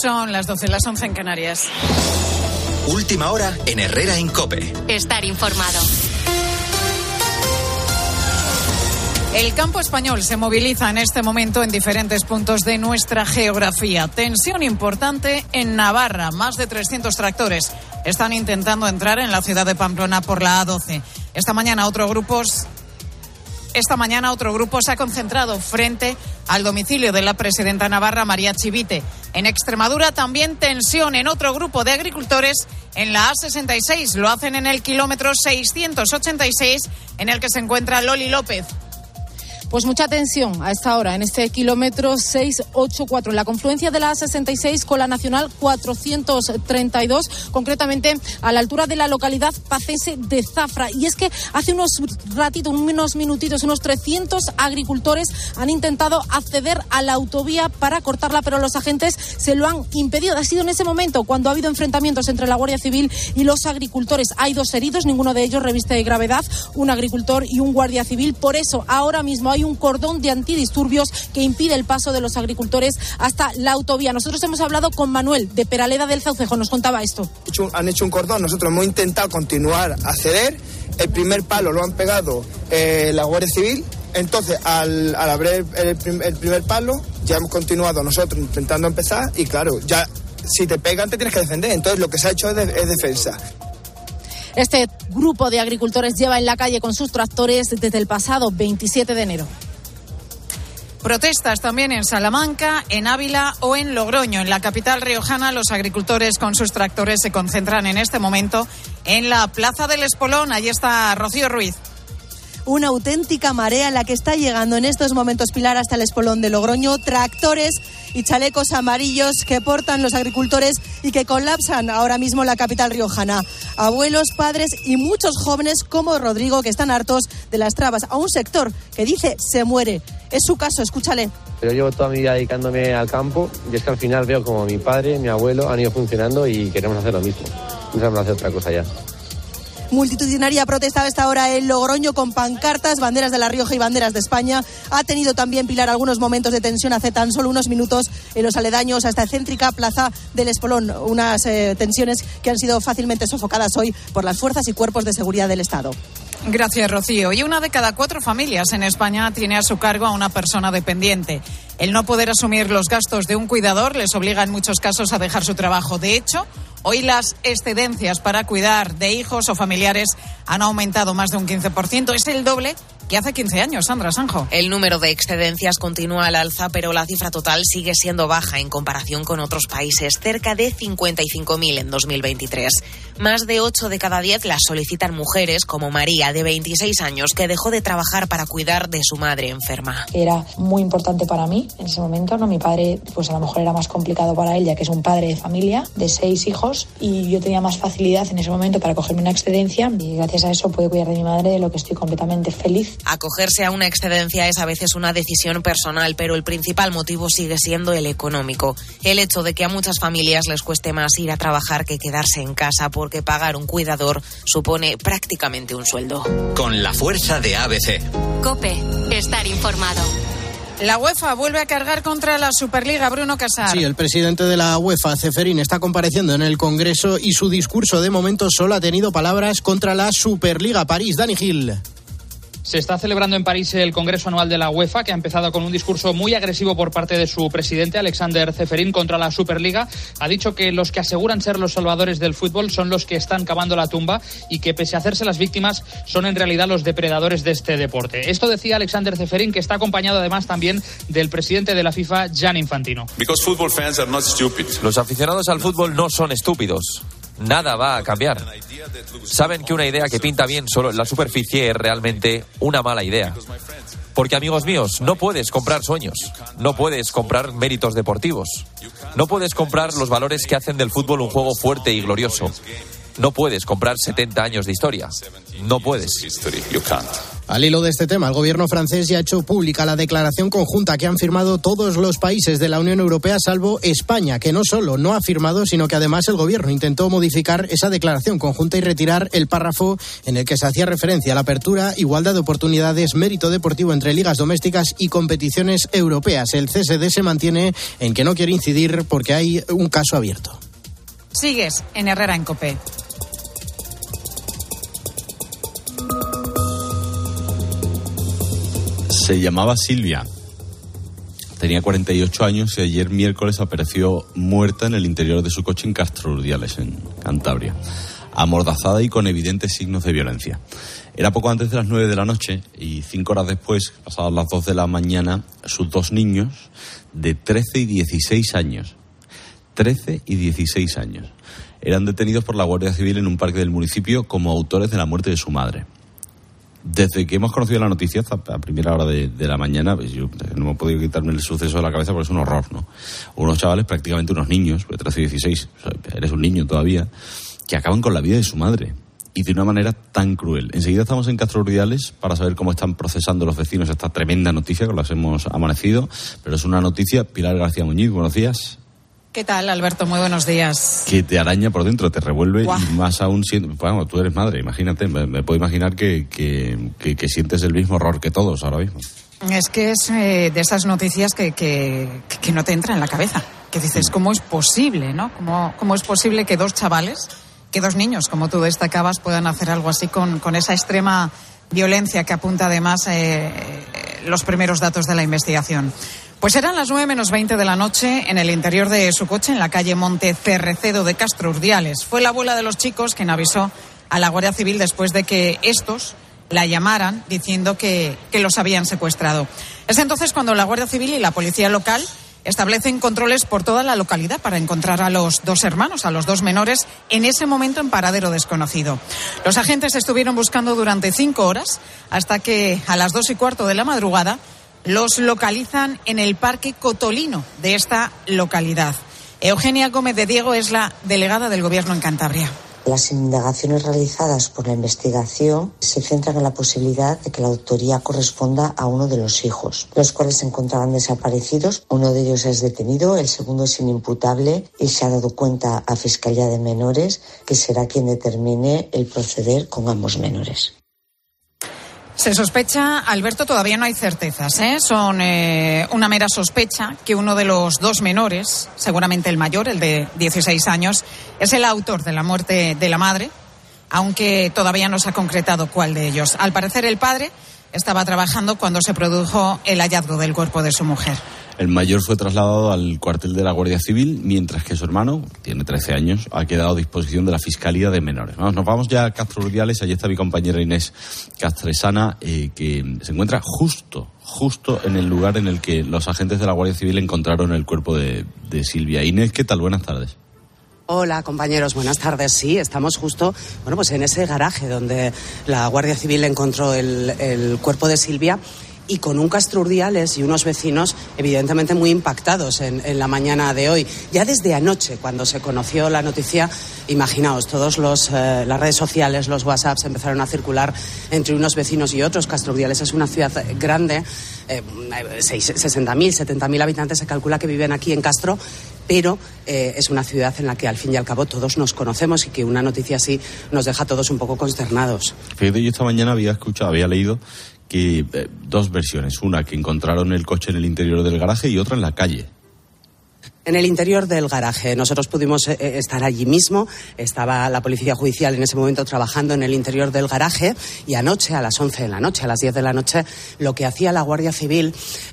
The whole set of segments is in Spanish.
Son las 12, las 11 en Canarias. Última hora en Herrera en Cope. Estar informado. El campo español se moviliza en este momento en diferentes puntos de nuestra geografía. Tensión importante en Navarra. Más de 300 tractores están intentando entrar en la ciudad de Pamplona por la A12. Esta mañana otro grupo esta mañana otro grupo se ha concentrado frente al domicilio de la presidenta Navarra, María Chivite. En Extremadura también tensión en otro grupo de agricultores en la A66. Lo hacen en el kilómetro 686 en el que se encuentra Loli López. Pues mucha tensión a esta hora en este kilómetro 684, en la confluencia de la A66 con la Nacional 432, concretamente a la altura de la localidad pacense de Zafra. Y es que hace unos ratitos, unos minutitos, unos 300 agricultores han intentado acceder a la autovía para cortarla, pero los agentes se lo han impedido. Ha sido en ese momento cuando ha habido enfrentamientos entre la Guardia Civil y los agricultores. Hay dos heridos, ninguno de ellos reviste de gravedad, un agricultor y un guardia civil. Por eso, ahora mismo hay un cordón de antidisturbios que impide el paso de los agricultores hasta la autovía. Nosotros hemos hablado con Manuel de Peraleda del Zaucejo, nos contaba esto. Han hecho un cordón, nosotros hemos intentado continuar a ceder, el primer palo lo han pegado eh, la Guardia Civil, entonces al, abrir el, primer palo ya hemos continuado nosotros intentando empezar y claro, ya si te pegan te tienes que defender, entonces lo que se ha hecho es defensa. Este grupo de agricultores lleva en la calle con sus tractores desde el pasado 27 de enero. Protestas también en Salamanca, en Ávila o en Logroño. En la capital riojana, los agricultores con sus tractores se concentran en este momento en la Plaza del Espolón. Allí está Rocío Ruiz una auténtica marea la que está llegando en estos momentos Pilar hasta el espolón de Logroño, tractores y chalecos amarillos que portan los agricultores y que colapsan ahora mismo la capital riojana. Abuelos, padres y muchos jóvenes como Rodrigo que están hartos de las trabas a un sector que dice se muere. Es su caso, escúchale. Yo llevo toda mi vida dedicándome al campo y es que al final veo como mi padre, mi abuelo han ido funcionando y queremos hacer lo mismo. No sabemos hacer otra cosa ya. Multitudinaria protesta a esta hora en Logroño con pancartas, banderas de La Rioja y banderas de España. Ha tenido también Pilar algunos momentos de tensión hace tan solo unos minutos en los aledaños a esta céntrica plaza del Espolón. Unas eh, tensiones que han sido fácilmente sofocadas hoy por las fuerzas y cuerpos de seguridad del Estado. Gracias, Rocío. Y una de cada cuatro familias en España tiene a su cargo a una persona dependiente. El no poder asumir los gastos de un cuidador les obliga en muchos casos a dejar su trabajo. De hecho, Hoy las excedencias para cuidar de hijos o familiares han aumentado más de un 15%. Es el doble que hace 15 años, Sandra Sanjo. El número de excedencias continúa al alza, pero la cifra total sigue siendo baja en comparación con otros países, cerca de 55.000 en 2023. Más de 8 de cada 10 las solicitan mujeres, como María, de 26 años, que dejó de trabajar para cuidar de su madre enferma. Era muy importante para mí en ese momento, ¿no? Mi padre, pues a lo mejor era más complicado para él, ya que es un padre de familia, de seis hijos, y yo tenía más facilidad en ese momento para cogerme una excedencia, y gracias a eso pude cuidar de mi madre, de lo que estoy completamente feliz Acogerse a una excedencia es a veces una decisión personal, pero el principal motivo sigue siendo el económico. El hecho de que a muchas familias les cueste más ir a trabajar que quedarse en casa porque pagar un cuidador supone prácticamente un sueldo. Con la fuerza de ABC. Cope, estar informado. La UEFA vuelve a cargar contra la Superliga, Bruno Casar. Sí, el presidente de la UEFA, Ceferín, está compareciendo en el Congreso y su discurso de momento solo ha tenido palabras contra la Superliga París. Dani Gil. Se está celebrando en París el Congreso Anual de la UEFA, que ha empezado con un discurso muy agresivo por parte de su presidente, Alexander Zeferín, contra la Superliga. Ha dicho que los que aseguran ser los salvadores del fútbol son los que están cavando la tumba y que, pese a hacerse las víctimas, son en realidad los depredadores de este deporte. Esto decía Alexander Zeferín, que está acompañado además también del presidente de la FIFA, Gian Infantino. Los aficionados al fútbol no son estúpidos nada va a cambiar. Saben que una idea que pinta bien solo en la superficie es realmente una mala idea. Porque amigos míos, no puedes comprar sueños, no puedes comprar méritos deportivos, no puedes comprar los valores que hacen del fútbol un juego fuerte y glorioso. No puedes comprar 70 años de historia. No puedes. Al hilo de este tema, el gobierno francés ya ha hecho pública la declaración conjunta que han firmado todos los países de la Unión Europea, salvo España, que no solo no ha firmado, sino que además el gobierno intentó modificar esa declaración conjunta y retirar el párrafo en el que se hacía referencia a la apertura, igualdad de oportunidades, mérito deportivo entre ligas domésticas y competiciones europeas. El CSD se mantiene en que no quiere incidir porque hay un caso abierto. Sigues en Herrera en Copé. Se llamaba Silvia. Tenía 48 años y ayer miércoles apareció muerta en el interior de su coche en Castro Urdiales, en Cantabria, amordazada y con evidentes signos de violencia. Era poco antes de las 9 de la noche y cinco horas después, pasadas las 2 de la mañana, sus dos niños de 13 y 16 años, 13 y 16 años, eran detenidos por la Guardia Civil en un parque del municipio como autores de la muerte de su madre desde que hemos conocido la noticia a primera hora de, la mañana, pues yo no he podido quitarme el suceso de la cabeza porque es un horror, ¿no? Unos chavales, prácticamente unos niños, de 13 y 16, eres un niño todavía, que acaban con la vida de su madre. Y de una manera tan cruel. Enseguida estamos en Castro Urdiales para saber cómo están procesando los vecinos esta tremenda noticia que las hemos amanecido. Pero es una noticia. Pilar García Muñiz, buenos días. ¿Qué tal, Alberto? Muy buenos días. Que te araña por dentro, te revuelve y más aún siendo. Bueno, tú eres madre, imagínate, me, puedo imaginar que, que, sientes el mismo horror que todos ahora mismo. Es que es eh, de esas noticias que, que, no te entra en la cabeza. Que dices, ¿cómo es posible, no? ¿Cómo, cómo es posible que dos chavales, que dos niños, como tú destacabas, puedan hacer algo así con, con esa extrema violencia que apunta además eh, los primeros datos de la investigación? Pues eran las 9 menos 20 de la noche en el interior de su coche en la calle Monte Cerrecedo de Castro Urdiales. Fue la abuela de los chicos quien avisó a la Guardia Civil después de que estos la llamaran diciendo que, que los habían secuestrado. Es entonces cuando la Guardia Civil y la policía local establecen controles por toda la localidad para encontrar a los dos hermanos, a los dos menores, en ese momento en paradero desconocido. Los agentes estuvieron buscando durante cinco horas hasta que a las dos y cuarto de la madrugada los localizan en el Parque Cotolino de esta localidad. Eugenia Gómez de Diego es la delegada del Gobierno en Cantabria. Las indagaciones realizadas por la investigación se centran en la posibilidad de que la autoría corresponda a uno de los hijos, los cuales se encontraban desaparecidos. Uno de ellos es detenido, el segundo es inimputable y se ha dado cuenta a Fiscalía de Menores que será quien determine el proceder con ambos menores. Se sospecha, Alberto, todavía no hay certezas. ¿eh? Son eh, una mera sospecha que uno de los dos menores, seguramente el mayor, el de 16 años, es el autor de la muerte de la madre, aunque todavía no se ha concretado cuál de ellos. Al parecer, el padre estaba trabajando cuando se produjo el hallazgo del cuerpo de su mujer. El mayor fue trasladado al cuartel de la Guardia Civil, mientras que su hermano, tiene 13 años, ha quedado a disposición de la Fiscalía de Menores. nos vamos ya a Castro Urdiales, allí está mi compañera Inés Castresana, eh, que se encuentra justo, justo en el lugar en el que los agentes de la Guardia Civil encontraron el cuerpo de, Silvia. Inés, ¿qué tal? Buenas tardes. Hola compañeros, buenas tardes. Sí, estamos justo, bueno, pues en ese garaje donde la Guardia Civil encontró el, cuerpo de Silvia y con un Castro Urdiales y unos vecinos evidentemente muy impactados en, la mañana de hoy. Ya desde anoche, cuando se conoció la noticia, imaginaos, todas eh, las redes sociales, los WhatsApps empezaron a circular entre unos vecinos y otros. Castro Urdiales es una ciudad grande, eh, 60.000, 70.000 habitantes se calcula que viven aquí en Castro pero eh, es una ciudad en la que al fin y al cabo todos nos conocemos y que una noticia así nos deja a todos un poco consternados. Fíjate, yo esta mañana había escuchado, había leído que eh, dos versiones, una que encontraron el coche en el interior del garaje y otra en la calle. En el interior del garaje. Nosotros pudimos eh, eh, estar allí mismo. Estaba la policía judicial en ese momento trabajando en el interior del garaje y anoche, a las 11 de la noche, a las 10 de la noche, lo que hacía la Guardia Civil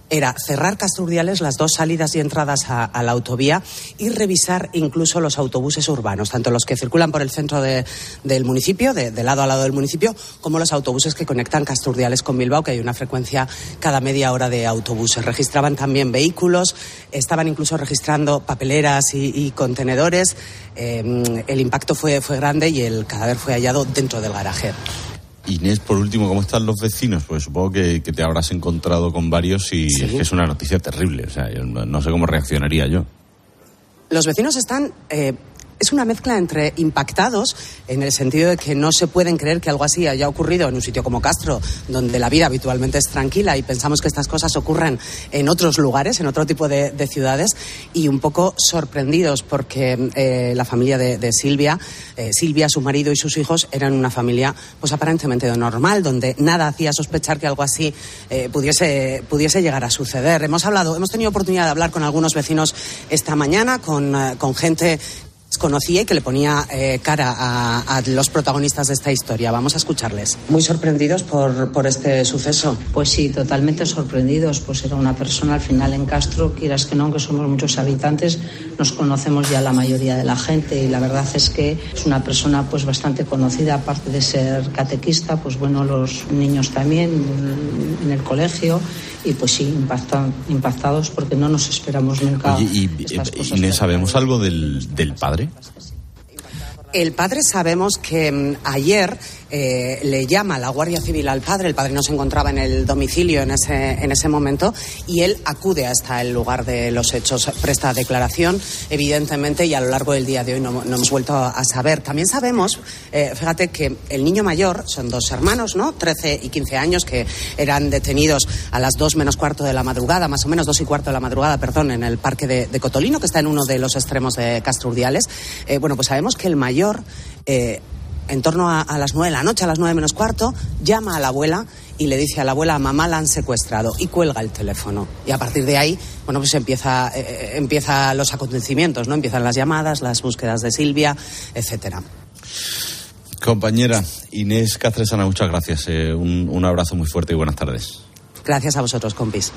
era cerrar Casturdiales las dos salidas y entradas a, la autovía y revisar incluso los autobuses urbanos, tanto los que circulan por el centro del municipio, de, lado a lado del municipio, como los autobuses que conectan Casturdiales con Bilbao, que hay una frecuencia cada media hora de autobuses. Registraban también vehículos, estaban incluso registrando papeleras y, contenedores. Eh, el impacto fue, fue grande y el cadáver fue hallado dentro del garaje. Inés, por último, ¿cómo están los vecinos? Pues supongo que, te habrás encontrado con varios y es una noticia terrible. O sea, no sé cómo reaccionaría yo. Los vecinos están eh, es una mezcla entre impactados, en el sentido de que no se pueden creer que algo así haya ocurrido en un sitio como Castro, donde la vida habitualmente es tranquila y pensamos que estas cosas ocurren en otros lugares, en otro tipo de, ciudades, y un poco sorprendidos porque eh, la familia de, Silvia, eh, Silvia, su marido y sus hijos eran una familia pues aparentemente normal, donde nada hacía sospechar que algo así eh, pudiese, pudiese llegar a suceder. Hemos hablado, hemos tenido oportunidad de hablar con algunos vecinos esta mañana, con, con gente conocía y que le ponía eh, cara a, los protagonistas de esta historia. Vamos a escucharles. Muy sorprendidos por, por este suceso. Pues sí, totalmente sorprendidos. Pues era una persona al final en Castro, quieras que no, aunque somos muchos habitantes, nos conocemos ya la mayoría de la gente y la verdad es que es una persona pues bastante conocida, aparte de ser catequista, pues bueno, los niños también en el colegio y pues sí, impactados porque no nos esperamos nunca. y, ¿sabemos algo del, del padre? El padre sabemos que mm, ayer eh, le llama la Guardia Civil al padre, el padre no se encontraba en el domicilio en ese, en ese momento y él acude hasta el lugar de los hechos, presta declaración, evidentemente, y a lo largo del día de hoy no, hemos vuelto a saber. También sabemos, eh, fíjate que el niño mayor, son dos hermanos, ¿no? 13 y 15 años, que eran detenidos a las 2 menos cuarto de la madrugada, más o menos 2 y cuarto de la madrugada, perdón, en el parque de, Cotolino, que está en uno de los extremos de Castro Urdiales. Eh, bueno, pues sabemos que el mayor en torno a, las nueve de la noche, a las nueve menos cuarto, llama a la abuela y le dice a la abuela, mamá la han secuestrado y cuelga el teléfono. Y a partir de ahí, bueno, pues empieza, eh, eh, empieza los acontecimientos, ¿no? Empiezan las llamadas, las búsquedas de Silvia, etcétera. Compañera Inés Cáceres muchas gracias. Eh, un, un abrazo muy fuerte y buenas tardes. Gracias a vosotros, compis.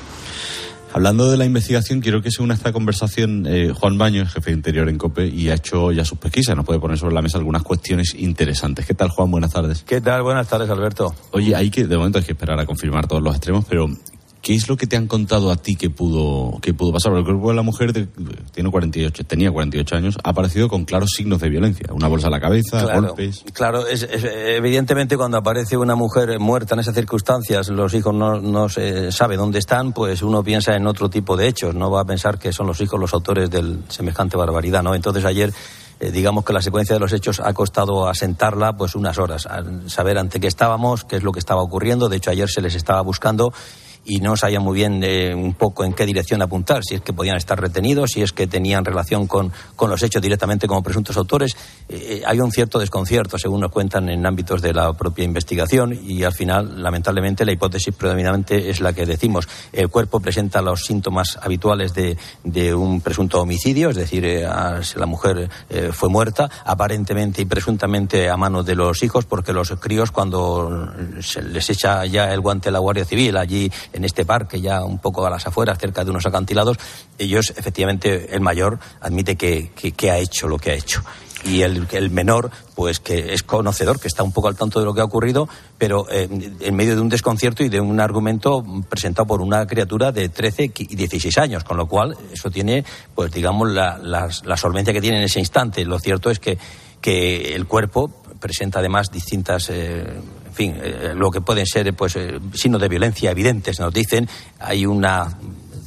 Hablando de la investigación, quiero que se una esta conversación eh, Juan Baño, jefe de Interior en COPE, y ha hecho ya sus pesquisas. Nos puede poner sobre la mesa algunas cuestiones interesantes. ¿Qué tal, Juan? Buenas tardes. ¿Qué tal? Buenas tardes, Alberto. Oye, hay que, de momento hay que esperar a confirmar todos los extremos, pero ¿Qué es lo que te han contado a ti que pudo, que pudo pasar? Porque el cuerpo de la mujer tiene 48, tenía 48 años, ha aparecido con claros signos de violencia. Una bolsa a la cabeza, golpes. Claro, es, evidentemente cuando aparece una mujer muerta en esas circunstancias, los hijos no, no se sabe dónde están, pues uno piensa en otro tipo de hechos. No va a pensar que son los hijos los autores de semejante barbaridad, ¿no? Entonces ayer eh, digamos que la secuencia de los hechos ha costado asentarla pues unas horas, saber ante qué estábamos, qué es lo que estaba ocurriendo. De hecho, ayer se les estaba buscando y no sabía muy bien eh, un poco en qué dirección apuntar, si es que podían estar retenidos, si es que tenían relación con, con los hechos directamente como presuntos autores. Eh, hay un cierto desconcierto, según nos cuentan en ámbitos de la propia investigación, y al final, lamentablemente, la hipótesis predominante es la que decimos. El cuerpo presenta los síntomas habituales de, de un presunto homicidio, es decir, eh, la mujer fue muerta, aparentemente y presuntamente a manos de los hijos, porque los críos, cuando se les echa ya el guante a la Guardia Civil allí en este parque, ya un poco a las afueras, cerca de unos acantilados, ellos, efectivamente, el mayor admite que, ha hecho lo que ha hecho y el, el, menor, pues que es conocedor, que está un poco al tanto de lo que ha ocurrido, pero eh, en medio de un desconcierto y de un argumento presentado por una criatura de 13 y 16 años, con lo cual eso tiene, pues digamos, la, la, solvencia que tiene en ese instante. Lo cierto es que, que el cuerpo presenta además distintas. Eh, fin, eh, lo que pueden ser pues eh, signos de violencia evidentes, nos dicen, hay una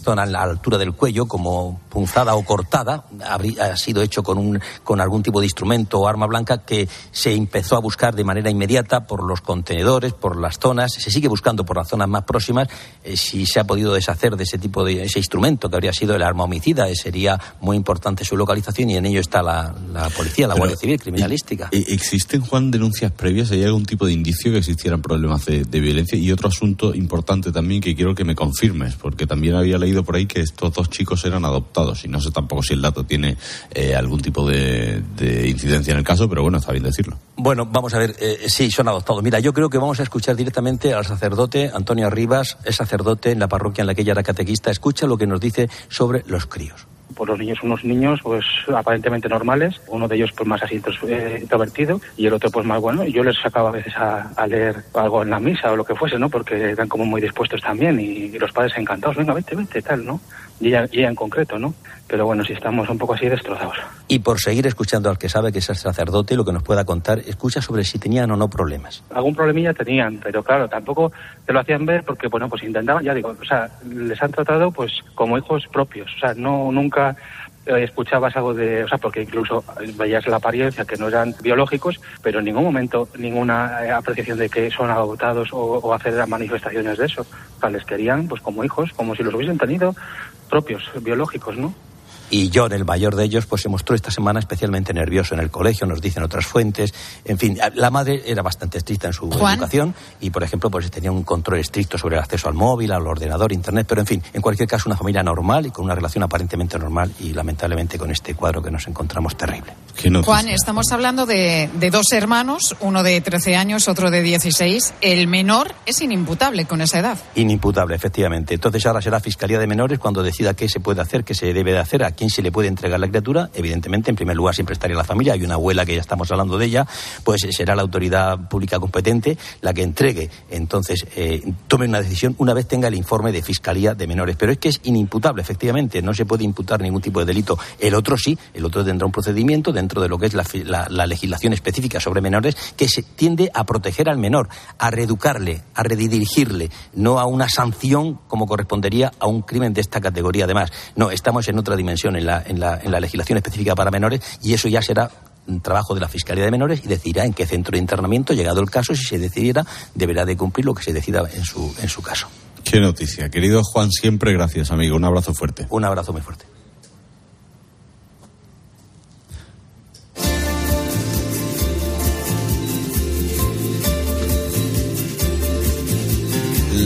zona a la altura del cuello como punzada o cortada, ha sido hecho con, un, con algún tipo de instrumento o arma blanca que se empezó a buscar de manera inmediata por los contenedores, por las zonas, se sigue buscando por las zonas más próximas eh, si se ha podido deshacer de ese tipo de ese instrumento que habría sido el arma homicida, eh, sería muy importante su localización y en ello está la, policía, la Guardia Civil, criminalística. ¿Existen, Juan, denuncias previas? ¿Hay algún tipo de indicio que existieran problemas de, de violencia? Y otro asunto importante también que quiero que me confirmes, porque también había leído por ahí que estos dos chicos eran adoptados y no sé tampoco si el dato tiene eh, algún tipo de, incidencia en el caso, pero bueno, está bien decirlo. Bueno, vamos a ver, eh, sí, son adoptados. Mira, yo creo que vamos a escuchar directamente al sacerdote Antonio Rivas, es sacerdote en la parroquia en la que ella era catequista. Escucha lo que nos dice sobre los críos pues los niños unos niños pues aparentemente normales, uno de ellos pues más así eh, introvertido y el otro pues más bueno. Yo les sacaba a veces a, leer algo en la misa o lo que fuese, ¿no? Porque eran como muy dispuestos también y, y los padres encantados, venga, vete, vete, tal, ¿no? Y ella, en concreto, ¿no? Pero bueno, si estamos un poco así destrozados. Y por seguir escuchando al que sabe que es el sacerdote, lo que nos pueda contar, escucha sobre si tenían o no problemas. Algún problemilla tenían, pero claro, tampoco te lo hacían ver porque, bueno, pues intentaban, ya digo, o sea, les han tratado pues como hijos propios, o sea, no nunca eh, escuchabas algo de, o sea, porque incluso veías la apariencia que no eran biológicos, pero en ningún momento ninguna eh, apreciación de que son adoptados o, o hacer manifestaciones de eso. O sea, les querían pues como hijos, como si los hubiesen tenido propios, biológicos, ¿no? Y John, el mayor de ellos, pues se mostró esta semana especialmente nervioso en el colegio, nos dicen otras fuentes. En fin, la madre era bastante estricta en su educación y, por ejemplo, pues tenía un control estricto sobre el acceso al móvil, al ordenador, internet, pero en fin, en cualquier caso, una familia normal y con una relación aparentemente normal y lamentablemente con este cuadro que nos encontramos terrible. Juan, estamos hablando de, de dos hermanos, uno de 13 años, otro de 16. El menor es inimputable con esa edad. Inimputable, efectivamente. Entonces ahora será Fiscalía de Menores cuando decida qué se puede hacer, qué se debe de hacer, a quién se le puede entregar la criatura. Evidentemente, en primer lugar, siempre estaría la familia. Hay una abuela que ya estamos hablando de ella. Pues será la autoridad pública competente la que entregue. Entonces, eh, tome una decisión una vez tenga el informe de Fiscalía de Menores. Pero es que es inimputable, efectivamente. No se puede imputar ningún tipo de delito. El otro sí. El otro tendrá un procedimiento dentro de lo que es la, legislación específica sobre menores que se tiende a proteger al menor, a reeducarle, a redirigirle, no a una sanción como correspondería a un crimen de esta categoría. Además, no, estamos en otra dimensión en la, en la, en la legislación específica para menores y eso ya será trabajo de la Fiscalía de Menores y decidirá en qué centro de internamiento, llegado el caso, si se decidiera, deberá de cumplir lo que se decida en su, en su caso. Qué noticia. Querido Juan, siempre gracias, amigo. Un abrazo fuerte. Un abrazo muy fuerte.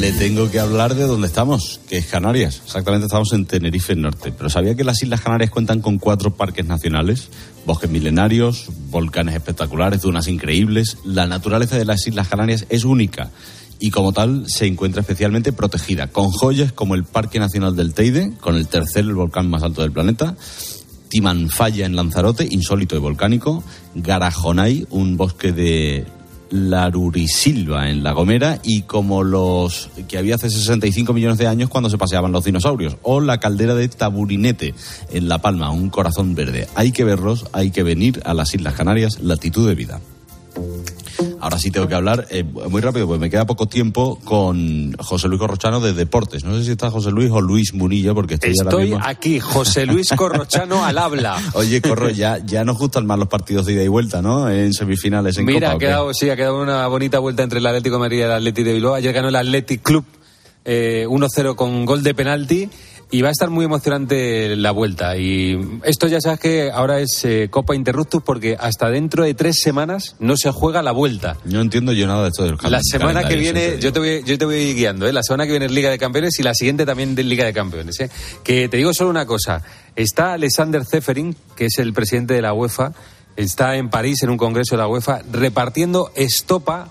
Le tengo que hablar de dónde estamos, que es Canarias. Exactamente estamos en Tenerife Norte. Pero ¿sabía que las Islas Canarias cuentan con cuatro parques nacionales? Bosques milenarios, volcanes espectaculares, dunas increíbles. La naturaleza de las Islas Canarias es única y como tal se encuentra especialmente protegida, con joyas como el Parque Nacional del Teide, con el tercer volcán más alto del planeta, Timanfaya en Lanzarote, insólito y volcánico, Garajonay, un bosque de Larurisilva en La Gomera y como los que había hace 65 millones de años cuando se paseaban los dinosaurios. O la caldera de Taburinete en La Palma, un corazón verde. Hay que verlos, hay que venir a las Islas Canarias, latitud de vida. Ahora sí tengo que hablar eh, muy rápido, porque me queda poco tiempo con José Luis Corrochano de Deportes. No sé si está José Luis o Luis Munillo, porque estoy, estoy aquí, José Luis Corrochano al habla. Oye, Corro, ya, ya nos gustan más los partidos de ida y vuelta, ¿no? En semifinales, en Mira, Copa. ha quedado, sí, ha quedado una bonita vuelta entre el Atlético de Madrid y el Atlético de Bilbao. Ayer ganó el Athletic Club eh, 1-0 con gol de penalti y va a estar muy emocionante la vuelta. Y esto ya sabes que ahora es eh, Copa Interruptus porque hasta dentro de tres semanas no se juega la vuelta. No entiendo yo nada de esto del La semana que viene, yo te, voy, yo te voy guiando, ¿eh? la semana que viene es Liga de Campeones y la siguiente también de Liga de Campeones. ¿eh? Que te digo solo una cosa, está Alexander Zeferin, que es el presidente de la UEFA, está en París en un congreso de la UEFA, repartiendo estopa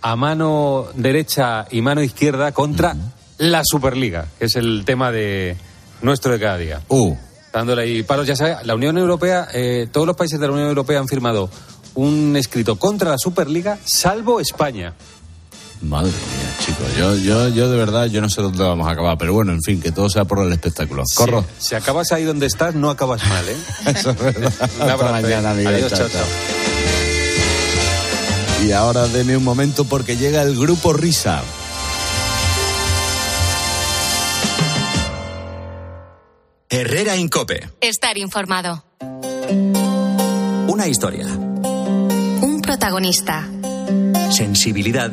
a mano derecha y mano izquierda contra la Superliga, que es el tema de nuestro de cada día. Uh. Dándole ahí palos, ya sabes, la Unión Europea, eh, todos los países de la Unión Europea han firmado un escrito contra la Superliga, salvo España. Madre mía, chicos, yo, yo, yo de verdad, yo no sé dónde vamos a acabar, pero bueno, en fin, que todo sea por el espectáculo. Corro. Si, si acabas ahí donde estás, no acabas mal, ¿eh? Eso es verdad. Un abrazo, Hasta mañana, amigo. Adiós, chao, chao. chao. Y ahora deme un momento porque llega el grupo Risa. Herrera Incope. Estar informado. Una historia. Un protagonista. Sensibilidad.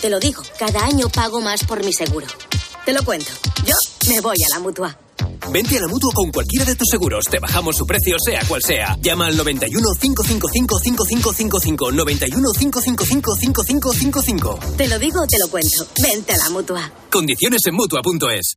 Te lo digo, cada año pago más por mi seguro. Te lo cuento. Yo me voy a la mutua. Vente a la mutua con cualquiera de tus seguros. Te bajamos su precio, sea cual sea. Llama al 91 555 5555. 91 555 5555. Te lo digo, te lo cuento. Vente a la mutua. Condiciones en mutua.es.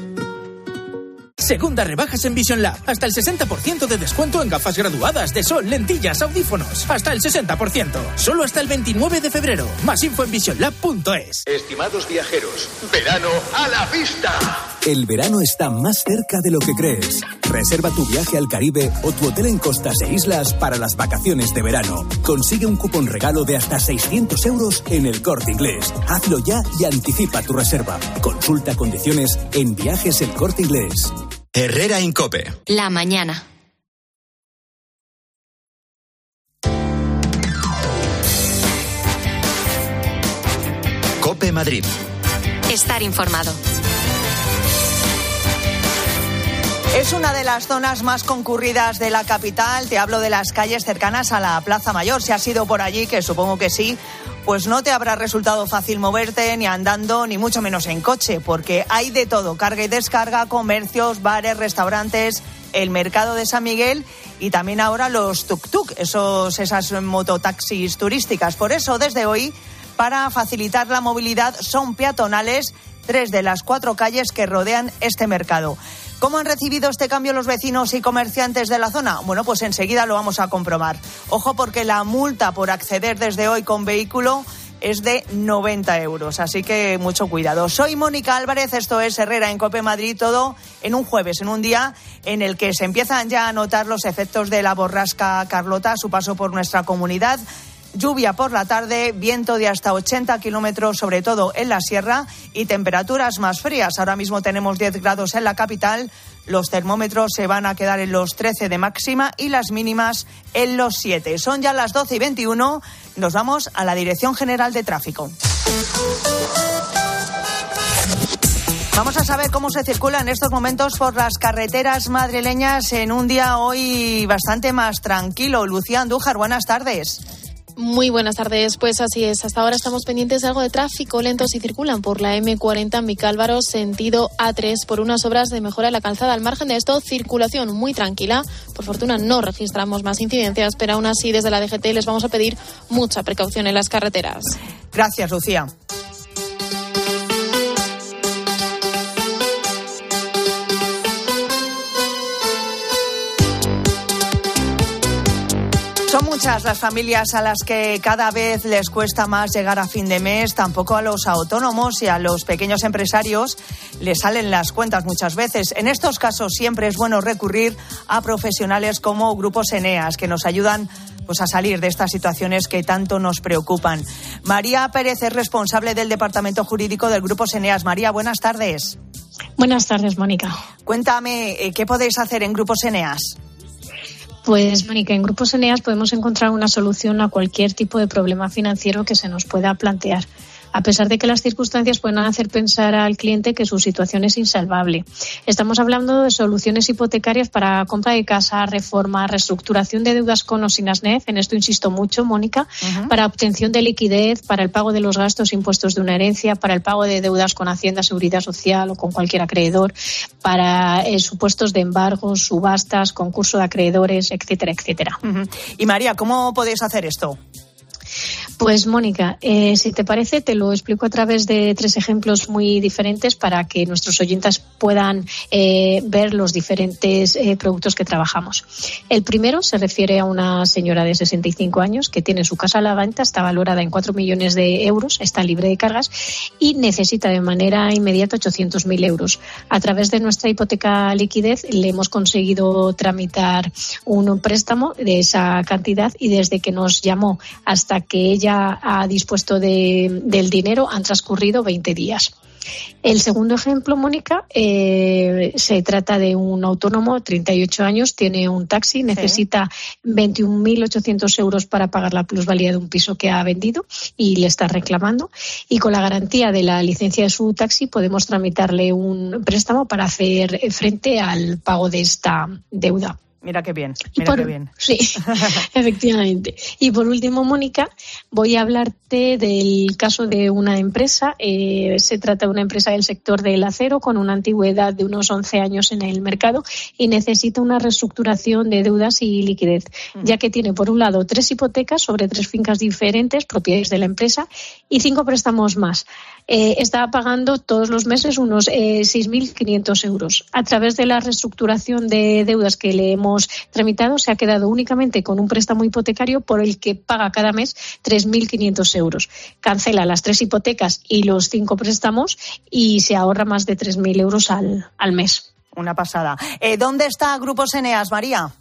Segunda rebajas en Vision Lab. Hasta el 60% de descuento en gafas graduadas de sol, lentillas, audífonos. Hasta el 60%. Solo hasta el 29 de febrero. Más info en visionlab.es. Estimados viajeros, verano a la vista. El verano está más cerca de lo que crees. Reserva tu viaje al Caribe o tu hotel en costas e islas para las vacaciones de verano. Consigue un cupón regalo de hasta 600 euros en el corte inglés. Hazlo ya y anticipa tu reserva. Consulta condiciones en viajes el corte inglés. Herrera Incope. La mañana. Cope Madrid. Estar informado. Es una de las zonas más concurridas de la capital. Te hablo de las calles cercanas a la Plaza Mayor. Si has ido por allí, que supongo que sí, pues no te habrá resultado fácil moverte ni andando, ni mucho menos en coche, porque hay de todo, carga y descarga, comercios, bares, restaurantes, el mercado de San Miguel y también ahora los tuk-tuk, esos, esas mototaxis turísticas. Por eso, desde hoy, para facilitar la movilidad, son peatonales tres de las cuatro calles que rodean este mercado. ¿Cómo han recibido este cambio los vecinos y comerciantes de la zona? Bueno, pues enseguida lo vamos a comprobar. Ojo porque la multa por acceder desde hoy con vehículo es de 90 euros, así que mucho cuidado. Soy Mónica Álvarez, esto es Herrera en Cope Madrid, todo en un jueves, en un día en el que se empiezan ya a notar los efectos de la borrasca Carlota, su paso por nuestra comunidad. Lluvia por la tarde, viento de hasta 80 kilómetros, sobre todo en la sierra, y temperaturas más frías. Ahora mismo tenemos 10 grados en la capital. Los termómetros se van a quedar en los 13 de máxima y las mínimas en los 7. Son ya las 12 y 21. Nos vamos a la Dirección General de Tráfico. Vamos a saber cómo se circula en estos momentos por las carreteras madrileñas en un día hoy bastante más tranquilo. Lucía Andújar, buenas tardes. Muy buenas tardes. Pues así es. Hasta ahora estamos pendientes de algo de tráfico lento si circulan por la M40 en Vicálvaro, sentido A3, por unas obras de mejora de la calzada. Al margen de esto, circulación muy tranquila. Por fortuna no registramos más incidencias, pero aún así desde la DGT les vamos a pedir mucha precaución en las carreteras. Gracias, Lucía. Muchas las familias a las que cada vez les cuesta más llegar a fin de mes, tampoco a los autónomos y a los pequeños empresarios les salen las cuentas muchas veces. En estos casos siempre es bueno recurrir a profesionales como grupos Eneas que nos ayudan pues a salir de estas situaciones que tanto nos preocupan. María Pérez es responsable del Departamento Jurídico del Grupo Eneas. María, buenas tardes. Buenas tardes, Mónica. Cuéntame, eh, ¿qué podéis hacer en Grupos Eneas? Pues, Mónica, en Grupos Eneas podemos encontrar una solución a cualquier tipo de problema financiero que se nos pueda plantear a pesar de que las circunstancias puedan hacer pensar al cliente que su situación es insalvable. Estamos hablando de soluciones hipotecarias para compra de casa, reforma, reestructuración de deudas con o sin ASNEF, en esto insisto mucho, Mónica, para obtención de liquidez, para el pago de los gastos impuestos de una herencia, para el pago de deudas con Hacienda, Seguridad Social o con cualquier acreedor, para eh, supuestos de embargos, subastas, concurso de acreedores, etcétera, etcétera. Y María, ¿cómo podéis hacer esto? Pues Mónica, eh, si te parece, te lo explico a través de tres ejemplos muy diferentes para que nuestros oyentes puedan eh, ver los diferentes eh, productos que trabajamos. El primero se refiere a una señora de 65 años que tiene su casa a la venta, está valorada en 4 millones de euros, está libre de cargas y necesita de manera inmediata 800.000 euros. A través de nuestra hipoteca liquidez le hemos conseguido tramitar un préstamo de esa cantidad y desde que nos llamó hasta que ella ha dispuesto de, del dinero han transcurrido 20 días. El segundo ejemplo, Mónica, eh, se trata de un autónomo, 38 años, tiene un taxi, necesita 21.800 euros para pagar la plusvalía de un piso que ha vendido y le está reclamando. Y con la garantía de la licencia de su taxi podemos tramitarle un préstamo para hacer frente al pago de esta deuda. Mira qué bien, mira qué bien. Sí, efectivamente. Y por último, Mónica, voy a hablarte del caso de una empresa. Eh, se trata de una empresa del sector del acero con una antigüedad de unos 11 años en el mercado y necesita una reestructuración de deudas y liquidez, mm. ya que tiene, por un lado, tres hipotecas sobre tres fincas diferentes, propiedades de la empresa, y cinco préstamos más. Eh, está pagando todos los meses unos eh, 6.500 euros. A través de la reestructuración de deudas que le hemos tramitado se ha quedado únicamente con un préstamo hipotecario por el que paga cada mes 3.500 euros. Cancela las tres hipotecas y los cinco préstamos y se ahorra más de 3.000 euros al, al mes. Una pasada. Eh, ¿Dónde está Grupos Eneas, María?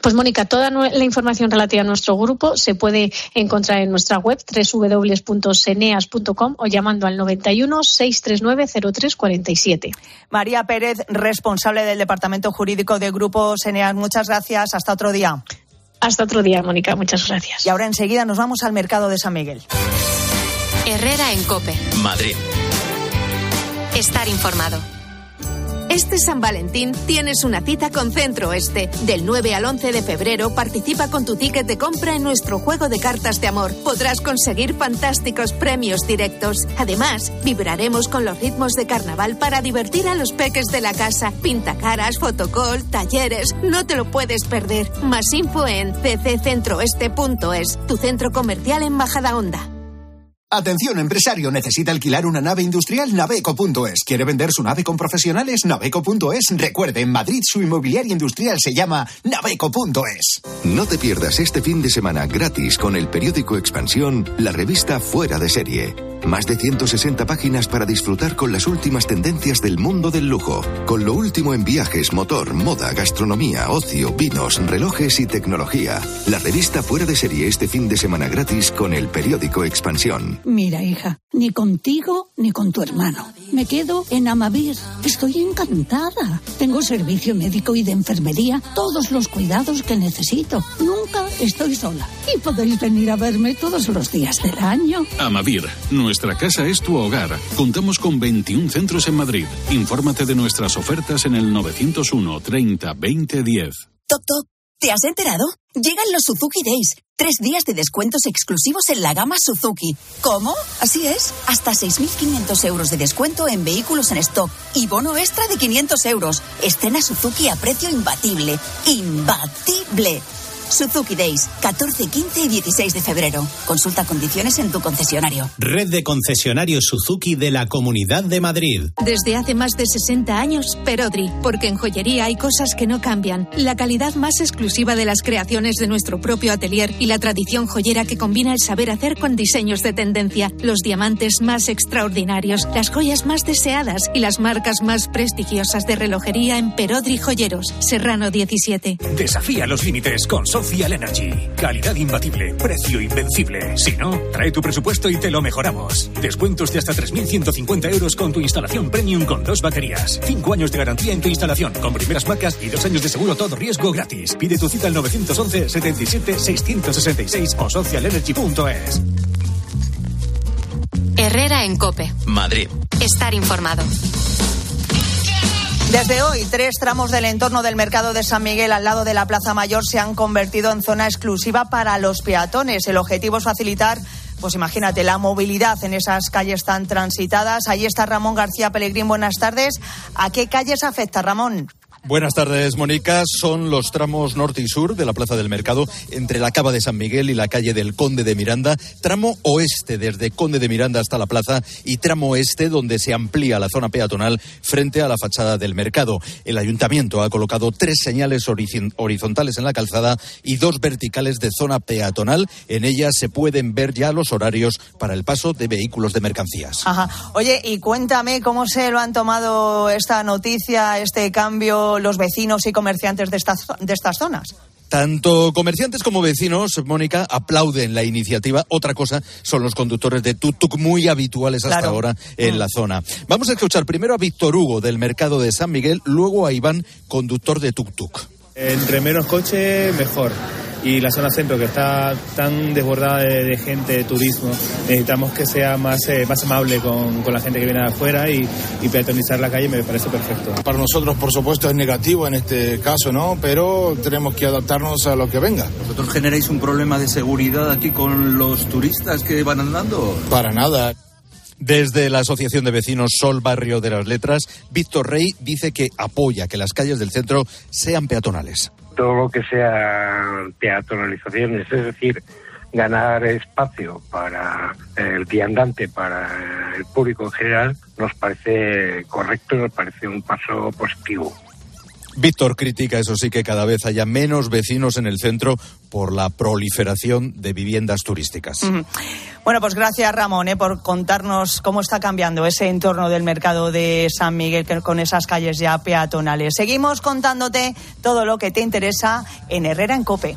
Pues Mónica, toda la información relativa a nuestro grupo se puede encontrar en nuestra web www.seneas.com o llamando al 91 639 0347. María Pérez, responsable del Departamento Jurídico de Grupo Seneas, muchas gracias. Hasta otro día. Hasta otro día, Mónica. Muchas gracias. Y ahora enseguida nos vamos al mercado de San Miguel. Herrera en Cope. Madrid. Estar informado. Este San Valentín tienes una cita con Centro Oeste. Del 9 al 11 de febrero participa con tu ticket de compra en nuestro juego de cartas de amor. Podrás conseguir fantásticos premios directos. Además, vibraremos con los ritmos de carnaval para divertir a los peques de la casa. Pintacaras, fotocall, talleres. No te lo puedes perder. Más info en cccentroeste.es, tu centro comercial en Bajada Onda. Atención empresario, necesita alquilar una nave industrial naveco.es. ¿Quiere vender su nave con profesionales? naveco.es. Recuerde, en Madrid su inmobiliaria industrial se llama naveco.es. No te pierdas este fin de semana gratis con el periódico Expansión, la revista Fuera de Serie. Más de 160 páginas para disfrutar con las últimas tendencias del mundo del lujo, con lo último en viajes, motor, moda, gastronomía, ocio, vinos, relojes y tecnología. La revista Fuera de Serie este fin de semana gratis con el periódico Expansión. Mira, hija, ni contigo ni con tu hermano. Me quedo en Amavir. Estoy encantada. Tengo servicio médico y de enfermería, todos los cuidados que necesito. Nunca estoy sola. Y podéis venir a verme todos los días del año. Amavir, nuestra casa es tu hogar. Contamos con 21 centros en Madrid. Infórmate de nuestras ofertas en el 901 30 20 10. Toc, toc. ¿Te has enterado? Llegan los Suzuki Days. Tres días de descuentos exclusivos en la gama Suzuki. ¿Cómo? Así es. Hasta 6.500 euros de descuento en vehículos en stock y bono extra de 500 euros. Estrena Suzuki a precio imbatible. ¡Imbatible! Suzuki Days, 14, 15 y 16 de febrero. Consulta condiciones en tu concesionario. Red de concesionarios Suzuki de la Comunidad de Madrid. Desde hace más de 60 años, Perodri, porque en joyería hay cosas que no cambian. La calidad más exclusiva de las creaciones de nuestro propio atelier y la tradición joyera que combina el saber hacer con diseños de tendencia, los diamantes más extraordinarios, las joyas más deseadas y las marcas más prestigiosas de relojería en Perodri Joyeros, Serrano 17. Desafía los límites con Social Energy. Calidad imbatible, precio invencible. Si no, trae tu presupuesto y te lo mejoramos. Descuentos de hasta 3.150 euros con tu instalación premium con dos baterías. Cinco años de garantía en tu instalación con primeras marcas y dos años de seguro todo riesgo gratis. Pide tu cita al 911 77 666 o socialenergy.es. Herrera en Cope. Madrid. Estar informado. Desde hoy, tres tramos del entorno del mercado de San Miguel al lado de la Plaza Mayor se han convertido en zona exclusiva para los peatones. El objetivo es facilitar, pues imagínate, la movilidad en esas calles tan transitadas. Ahí está Ramón García Pelegrín. Buenas tardes. ¿A qué calles afecta, Ramón? Buenas tardes, Mónica. Son los tramos norte y sur de la Plaza del Mercado, entre la Cava de San Miguel y la calle del Conde de Miranda. Tramo oeste, desde Conde de Miranda hasta la plaza, y tramo este, donde se amplía la zona peatonal frente a la fachada del mercado. El ayuntamiento ha colocado tres señales horizontales en la calzada y dos verticales de zona peatonal. En ellas se pueden ver ya los horarios para el paso de vehículos de mercancías. Ajá. Oye, y cuéntame cómo se lo han tomado esta noticia, este cambio los vecinos y comerciantes de estas, de estas zonas? Tanto comerciantes como vecinos, Mónica, aplauden la iniciativa. Otra cosa son los conductores de tuk-tuk muy habituales hasta ahora en la zona. Vamos a escuchar primero a Víctor Hugo del mercado de San Miguel, luego a Iván, conductor de tuk-tuk. Entre menos coche, mejor. Y la zona centro que está tan desbordada de, gente, de turismo, necesitamos que sea más, eh, más amable con, con, la gente que viene de afuera y, y peatonizar la calle me parece perfecto. Para nosotros, por supuesto, es negativo en este caso, ¿no? Pero tenemos que adaptarnos a lo que venga. ¿Vosotros generáis un problema de seguridad aquí con los turistas que van andando? Para nada. Desde la Asociación de Vecinos Sol Barrio de las Letras, Víctor Rey dice que apoya que las calles del centro sean peatonales. Todo lo que sea peatonalizaciones, es decir, ganar espacio para el viandante, para el público en general, nos parece correcto, nos parece un paso positivo. Víctor critica, eso sí, que cada vez haya menos vecinos en el centro por la proliferación de viviendas turísticas. Bueno, pues gracias Ramón eh, por contarnos cómo está cambiando ese entorno del mercado de San Miguel con esas calles ya peatonales. Seguimos contándote todo lo que te interesa en Herrera en Cope.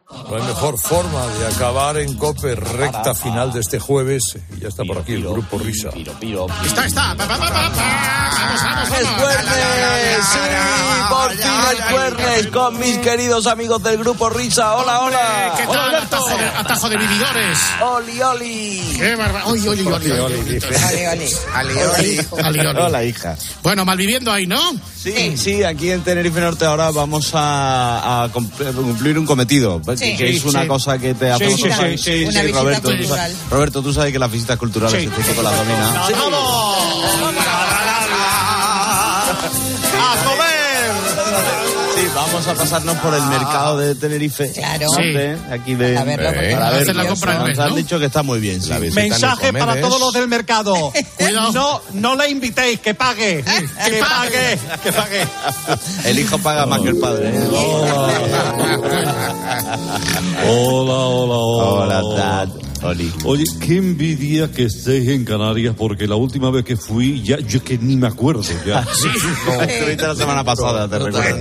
No hay mejor forma de acabar en COPE recta final de este jueves. Y ya está por aquí el grupo Risa. Está, está. vamos, vamos, ¡Es jueves! ¡Sí! ¡Por fin es jueves! Con mis queridos amigos del grupo Risa. ¡Hola, hola! ¿Qué tal? Atajo de, atajo de vividores. ¡Oli, oli! ¡Qué barba! ¡Oli, oli, oli! ¡Oli, oli! Hola, hija. Bueno, malviviendo ahí, ¿no? Sí, sí, aquí en Tenerife Norte ahora vamos a, a cumplir un cometido Sí, que es una sí. cosa que te hace Sí, sí, sí, Roberto, tú sabes, Roberto, tú sabes que las visitas culturales este chico las domina. Vamos a pasarnos por el mercado de Tenerife. Claro. Norte, Aquí de, Para verlo, para hacer la compra del nos mes, han ¿no? dicho que está muy bien. sí. Mensaje para todos los del mercado. No, no le invitéis, que pague. Que pague, que pague. El hijo paga más que el padre. ¿eh? Hola, hola, hola. Hola, Dad. Oye, qué envidia que estéis en Canarias porque la última vez que fui, ya yo que ni me acuerdo ya. No, estuviste la semana pasada, te recuerdo.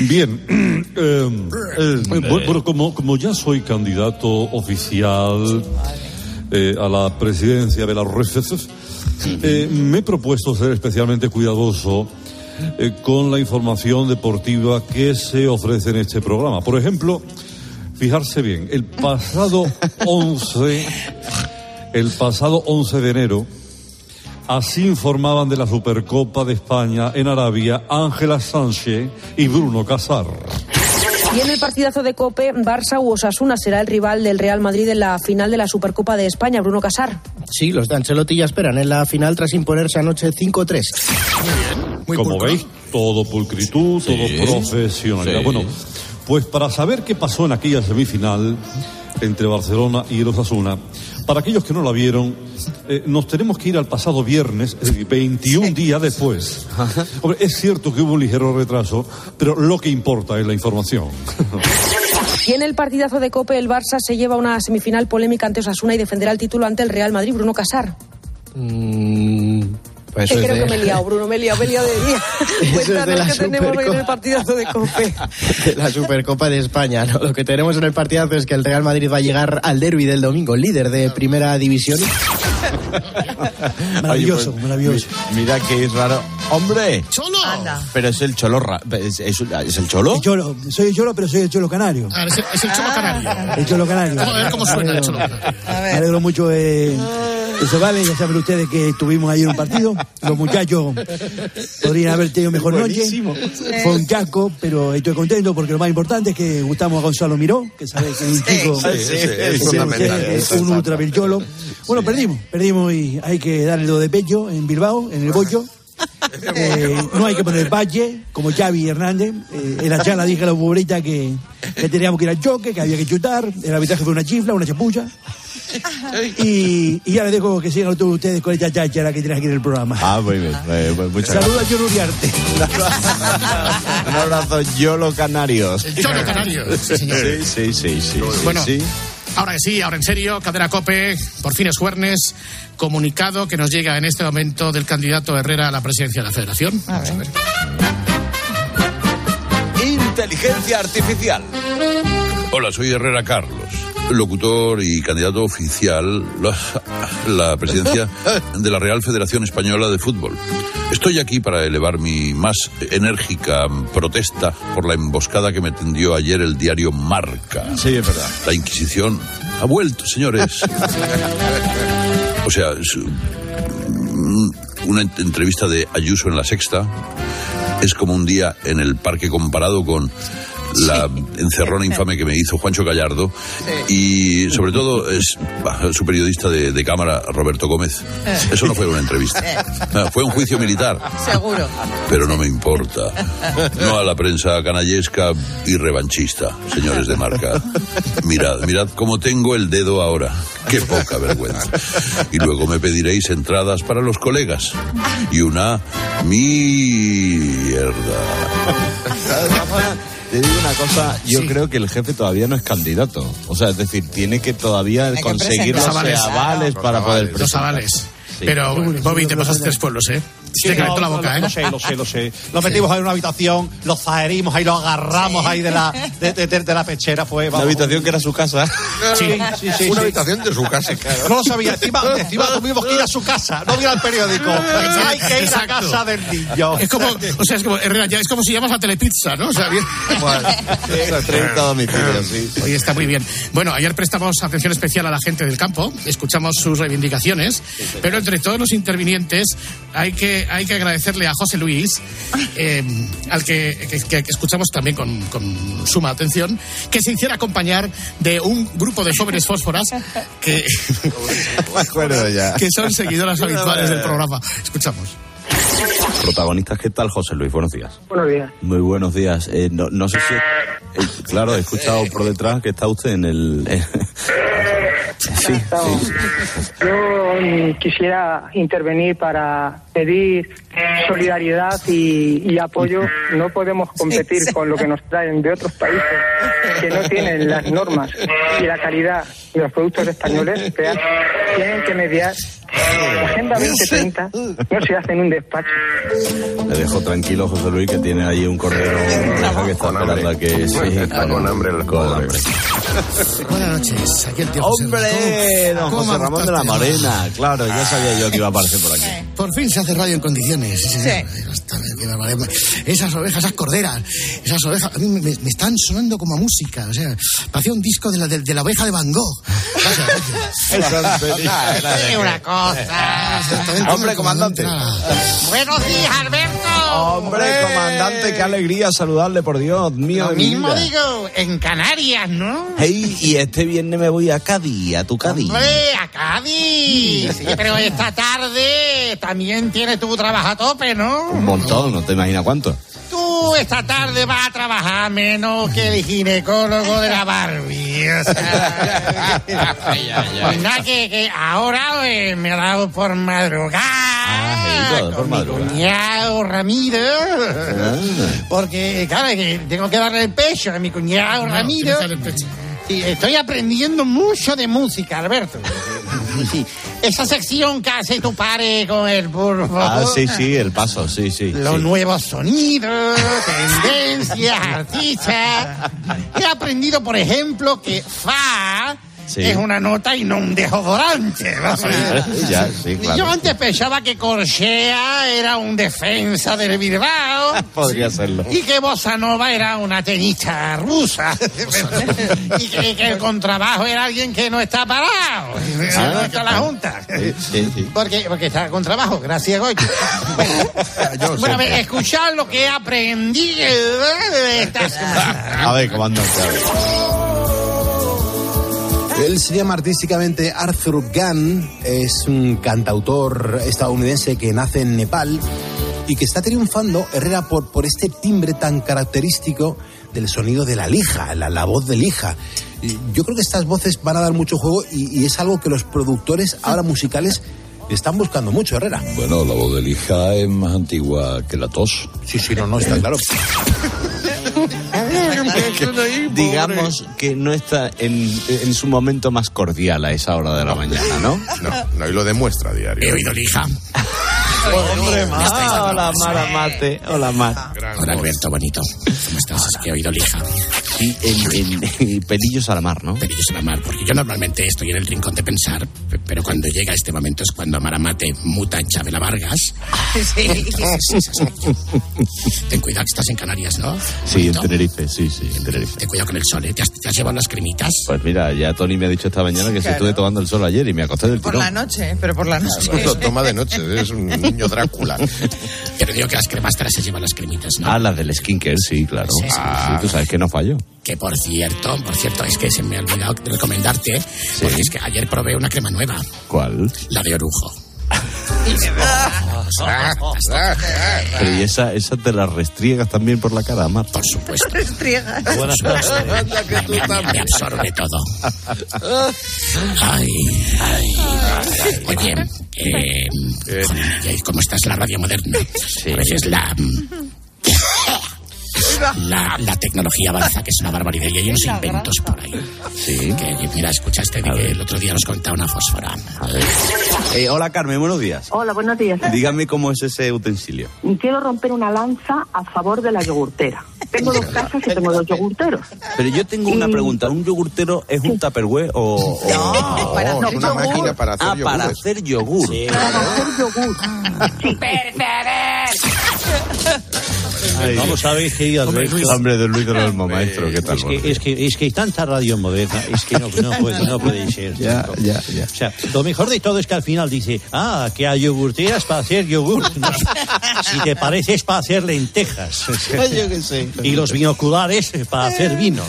Bien, eh, eh, bu- bueno, como, como ya soy candidato oficial eh, a la presidencia de la RFF, eh, me he propuesto ser especialmente cuidadoso eh, con la información deportiva que se ofrece en este programa. Por ejemplo, fijarse bien, el pasado 11, el pasado 11 de enero, Así informaban de la Supercopa de España en Arabia Ángela Sánchez y Bruno Casar. Y en el partidazo de Cope, Barça u Osasuna será el rival del Real Madrid en la final de la Supercopa de España, Bruno Casar. Sí, los de Ancelotti ya esperan en la final tras imponerse anoche 5-3. Como veis, todo pulcritud, todo profesionalidad. Sí. Bueno, pues para saber qué pasó en aquella semifinal entre Barcelona y el Osasuna, para aquellos que no la vieron, eh, nos tenemos que ir al pasado viernes, es decir, 21 días después. Hombre, es cierto que hubo un ligero retraso, pero lo que importa es la información. Y en el partidazo de Cope, el Barça se lleva una semifinal polémica ante Osasuna y defenderá el título ante el Real Madrid, Bruno Casar. Mm, pues Que creo de- que me he liado, Bruno, me he liado, me he liado de día. Cuéntanos la qué tenemos hoy en Supercopa. el partidazo de Cope. de la Supercopa de España. ¿no? Lo que tenemos en el partidazo es que el Real Madrid va a llegar al derby del domingo, líder de primera división. Maravilloso, maravilloso. Mira que es raro. ¡Hombre! ¡Cholo! Pero es el cholo. ra- ¿Es, es- es el cholo? El cholo, soy el cholo, pero soy el cholo canario. Ah, es, el, es el cholo canario. El cholo canario. A ver cómo suena el cholo canario. Me alegro mucho de eso vale, ya saben ustedes que tuvimos ayer un partido. Los muchachos podrían haber tenido mejor Buenísimo. noche. Fue un chaco, pero estoy contento porque lo más importante es que gustamos a Gonzalo Miró, que sabe que es un chico Sí, sí, es fundamental, es un ultra cholo. Bueno, perdimos, perdimos y hay que darle lo de pecho en Bilbao, en el bollo. Eh, no hay que poner valle, como Xavi Hernández. Eh, en la charla dije a la futbolista que, que teníamos que ir al choque, que había que chutar. El arbitraje fue una chifla, una chapucha. Y, y ya les dejo que sigan todos ustedes con esta cháchara que tienen aquí en el programa. Ah, muy bien. eh, muchas Saludos a John Uriarte. Un abrazo, Yolo Canarios. El Yolo Canarios, sí, señor. Sí, sí, sí. sí, Bueno, sí. Ahora que sí, ahora en serio, Cadena Cope, por fin es jueves, comunicado que nos llega en este momento del candidato Herrera a la presidencia de la Federación. Vamos a ver. Inteligencia artificial. Hola, soy Herrera Carlos, locutor y candidato oficial a la presidencia de la Real Federación Española de Fútbol. Estoy aquí para elevar mi más enérgica protesta por la emboscada que me tendió ayer el diario Marca. Sí, es verdad. La Inquisición ha vuelto, señores. O sea, es, una ent- entrevista de Ayuso en la Sexta es como un día en el parque comparado con la encerrona infame que me hizo Juancho Gallardo y sobre todo es su periodista de, de cámara Roberto Gómez. Eso no fue una entrevista, Ah, fue un juicio militar, Seguro. pero no me importa. No a la prensa canallesca y revanchista, señores de marca. Mirad, mirad cómo tengo el dedo ahora. Qué poca vergüenza. Y luego me pediréis entradas para los colegas. Y una mierda. Te digo una cosa, yo creo que el jefe todavía no es candidato. O sea, es decir, tiene que todavía conseguir los. Los avales, avales. para poder Los presentar. avales. Sí. Pero, Bobby, te pasaste tres pueblos, ¿eh? Sí, te calentó no, la no, boca, lo, ¿eh? sé, lo sé, lo sé. Lo metimos ahí en una habitación, lo zaherimos ahí, lo agarramos ahí de la, de, de- de- de la pechera. Fue, Una vamos. habitación que era su casa. Sí, sí, sí. Una sí. habitación de su casa, claro. No lo sabía. Encima, encima tuvimos que ir a su casa, no ir al periódico. Hay que ir a Exacto. casa del niño. Es como, o sea, es como, Herrera, ya es como si llamas a Telepizza, ¿no? O sea, bien. 30 domicilios, sí. Oye, está muy bien. Bueno, ayer prestamos atención especial a la gente del campo, escuchamos sus reivindicaciones, pero entre todos los intervinientes hay que, hay que agradecerle a José Luis, eh, al que, que- que escuchamos también con, con suma atención, que se hiciera acompañar de un grupo de jóvenes fósforas que, que son seguidoras habituales del programa. Escuchamos. Protagonistas, ¿qué tal, José Luis? Buenos días. Buenos días. Muy buenos días. Eh, no, no sé si... eh, claro, he escuchado por detrás que está usted en el... sí, sí. Yo mm, quisiera intervenir para pedir solidaridad y, y apoyo. No podemos competir con lo que nos traen de otros países que no tienen las normas y la calidad de los productos españoles. que tienen que mediar. La Agenda 2030 no se hace en un despacho. Le dejo tranquilo, José Luis, que tiene ahí un oreja que está esperando a que... Sí, con hambre el Con hambre. Buenas noches, aquí el tío José ¡Hombre! Don ¿Cómo José Ramón de la Morena. Claro, ya sabía yo que iba a aparecer por aquí. Por fin se hace radio en condiciones. Sí. Esas ovejas, esas corderas, esas ovejas, a mí me, me están sonando como a música. O sea, parecía un disco de la, de, de la oveja de Van Gogh. Gracias, gracias. una cosa. Hombre, comandante. Buenos días, Alberto. Hombre, comandante, qué alegría saludarle, por Dios mío Lo mismo vida. digo, en Canarias, ¿no? Hey, y este viernes me voy a Cádiz, a tu Cádiz. Hombre, a Cádiz. Sí, pero esta tarde también tienes tu trabajo a tope, ¿no? Un montón, no te imaginas cuánto. Tú esta tarde vas a trabajar menos que el ginecólogo de la Barbie. O sea, pues nada, que, que ahora eh, me ha dado por madrugar. Todo por con mi madrugar. cuñado Ramiro. Ah. Porque, claro, que tengo que darle el pecho a mi cuñado Ramiro. Sí, estoy aprendiendo mucho de música, Alberto. Sí, Esa sección que hace tu padre con el burro. Ah, sí, sí, el paso, sí, sí. Los sí. nuevos sonidos, tendencias, artistas. He aprendido, por ejemplo, que fa Sí. es una nota y no un desodorante. ¿no? Sí, ya, sí, Yo claro. antes pensaba que Corchea era un defensa del Bilbao Podría serlo. y que Bossa Nova era una tenista rusa y que, que el contrabajo era alguien que no está parado. No está la Junta. Sí, sí, sí. Porque, porque está con trabajo, gracias, Goyo. Bueno, bueno, a ver, escuchar lo que aprendido de esta semana. A ver, comandante. Él se llama artísticamente Arthur Gunn, es un cantautor estadounidense que nace en Nepal y que está triunfando, Herrera, por, por este timbre tan característico del sonido de la lija, la, la voz de lija. Yo creo que estas voces van a dar mucho juego y, y es algo que los productores ahora musicales están buscando mucho, Herrera. Bueno, la voz de lija es más antigua que la tos. Sí, sí, no, no, está claro. Digamos que no está en, en su momento más cordial a esa hora de la mañana, ¿no? No, no, y lo demuestra a diario. He oído lija. Hombre, hola, Mara Mate. Hola, Mar. Hola, Alberto, bonito. ¿Cómo estás? Es que he oído lija. Y en, en- pelillos a la mar, ¿no? Pelillos a la mar, porque yo normalmente estoy en el rincón de pensar, pe- pero cuando llega este momento es cuando Maramate muta en Chabela Vargas. Ten cuidado que estás en Canarias, ¿no? Sí, en Tenerife, sí, sí, en Tenerife. Ten cuidado con el sol, ¿eh? ¿Te has, te has llevado las cremitas? Pues mira, ya Tony me ha dicho esta mañana que se estuve tomando el sol ayer y me acosté del Por tirón. la noche, pero por la noche. Lo toma de noche, es un niño Drácula. Pero digo que las cremas te las has llevado las cremitas, ¿no? Ah, las del skincare, sí, claro. Sí, sí. Ah, tú sabes que no fallo. Que por cierto, por cierto, es que se me ha olvidado recomendarte, porque es que ayer probé una crema nueva, ¿Cuál? la de orujo. Pero y esa, esa te la restriegas también por la cara, Mar. Por supuesto. Buenas Me, me- me absorbe todo. Ay, ay. Oye, eh, ¿y ¿cómo estás la radio moderna? A veces la... La, la tecnología avanza, que es una barbaridad, y hay unos inventos por ahí. Sí. Que, mira, escuchaste que el otro día nos contaba una fósfora. Eh, hola, Carmen, buenos días. Hola, buenos días. Dígame cómo es ese utensilio. Quiero romper una lanza a favor de la yogurtera. Tengo dos casas y tengo dos yogurteros. Pero yo tengo una pregunta. ¿Un yogurtero es un tupperware o...? o- No, para hacer una yogur. máquina para hacer Ah, yogur. para hacer yogur. Para hacer yogur. Sí. Ay, Vamos a ver, querido Alberto. Hombre, de Luis de los Olmos, maestro, ¿qué tal? Es que, es, que, es que hay tanta radio moderna, es que no, no, puede, no puede ser. Ya, ya, ya. O sea, lo mejor de todo es que al final dice, ah, que hay yogurteras para hacer yogur. No, si te parece es para hacer lentejas. Yo qué sé. Y los binoculares para hacer vino.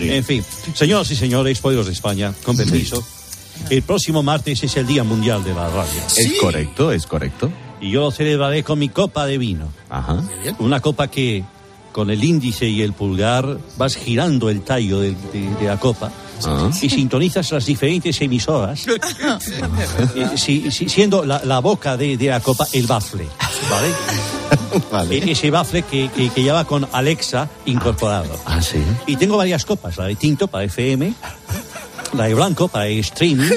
en fin, señoras y señores, pueblos de España, con permiso. El próximo martes es el Día Mundial de la Radio. Es correcto, es correcto. Y yo lo celebraré con mi copa de vino. Ajá. Una copa que con el índice y el pulgar vas girando el tallo de, de- de la copa Ah. y sintonizas las diferentes emisoras, eh, si- si- siendo la, la boca de, de la copa el bafle, ¿vale? Vale. E- Ese bafle que, que, que lleva con Alexa incorporado. Ah, sí. Y tengo varias copas, la de tinto para FM, la de blanco para streaming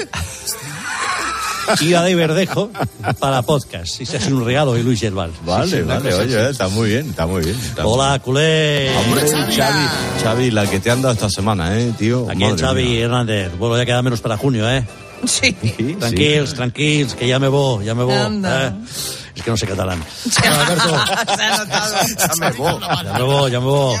y la de verdejo para podcast. Ese es un regalo de Luis Gerval. Vale, Sí, sí, una vale, oye, así. está muy bien, está muy bien. está muy Hola, culé. Hombre, Xavi, Xavi, la que te han dado esta semana, ¿eh, tío? Aquí Madre Xavi mía. Hernández. Bueno, ya queda menos para junio, ¿eh? Sí. Sí, tranquilos, que ya me voy, ya me voy. Anda. ¿eh? Es que no sé catalán. Bueno, Alberto, Se ha notado. Ya me voy. ya me voy, ya me voy.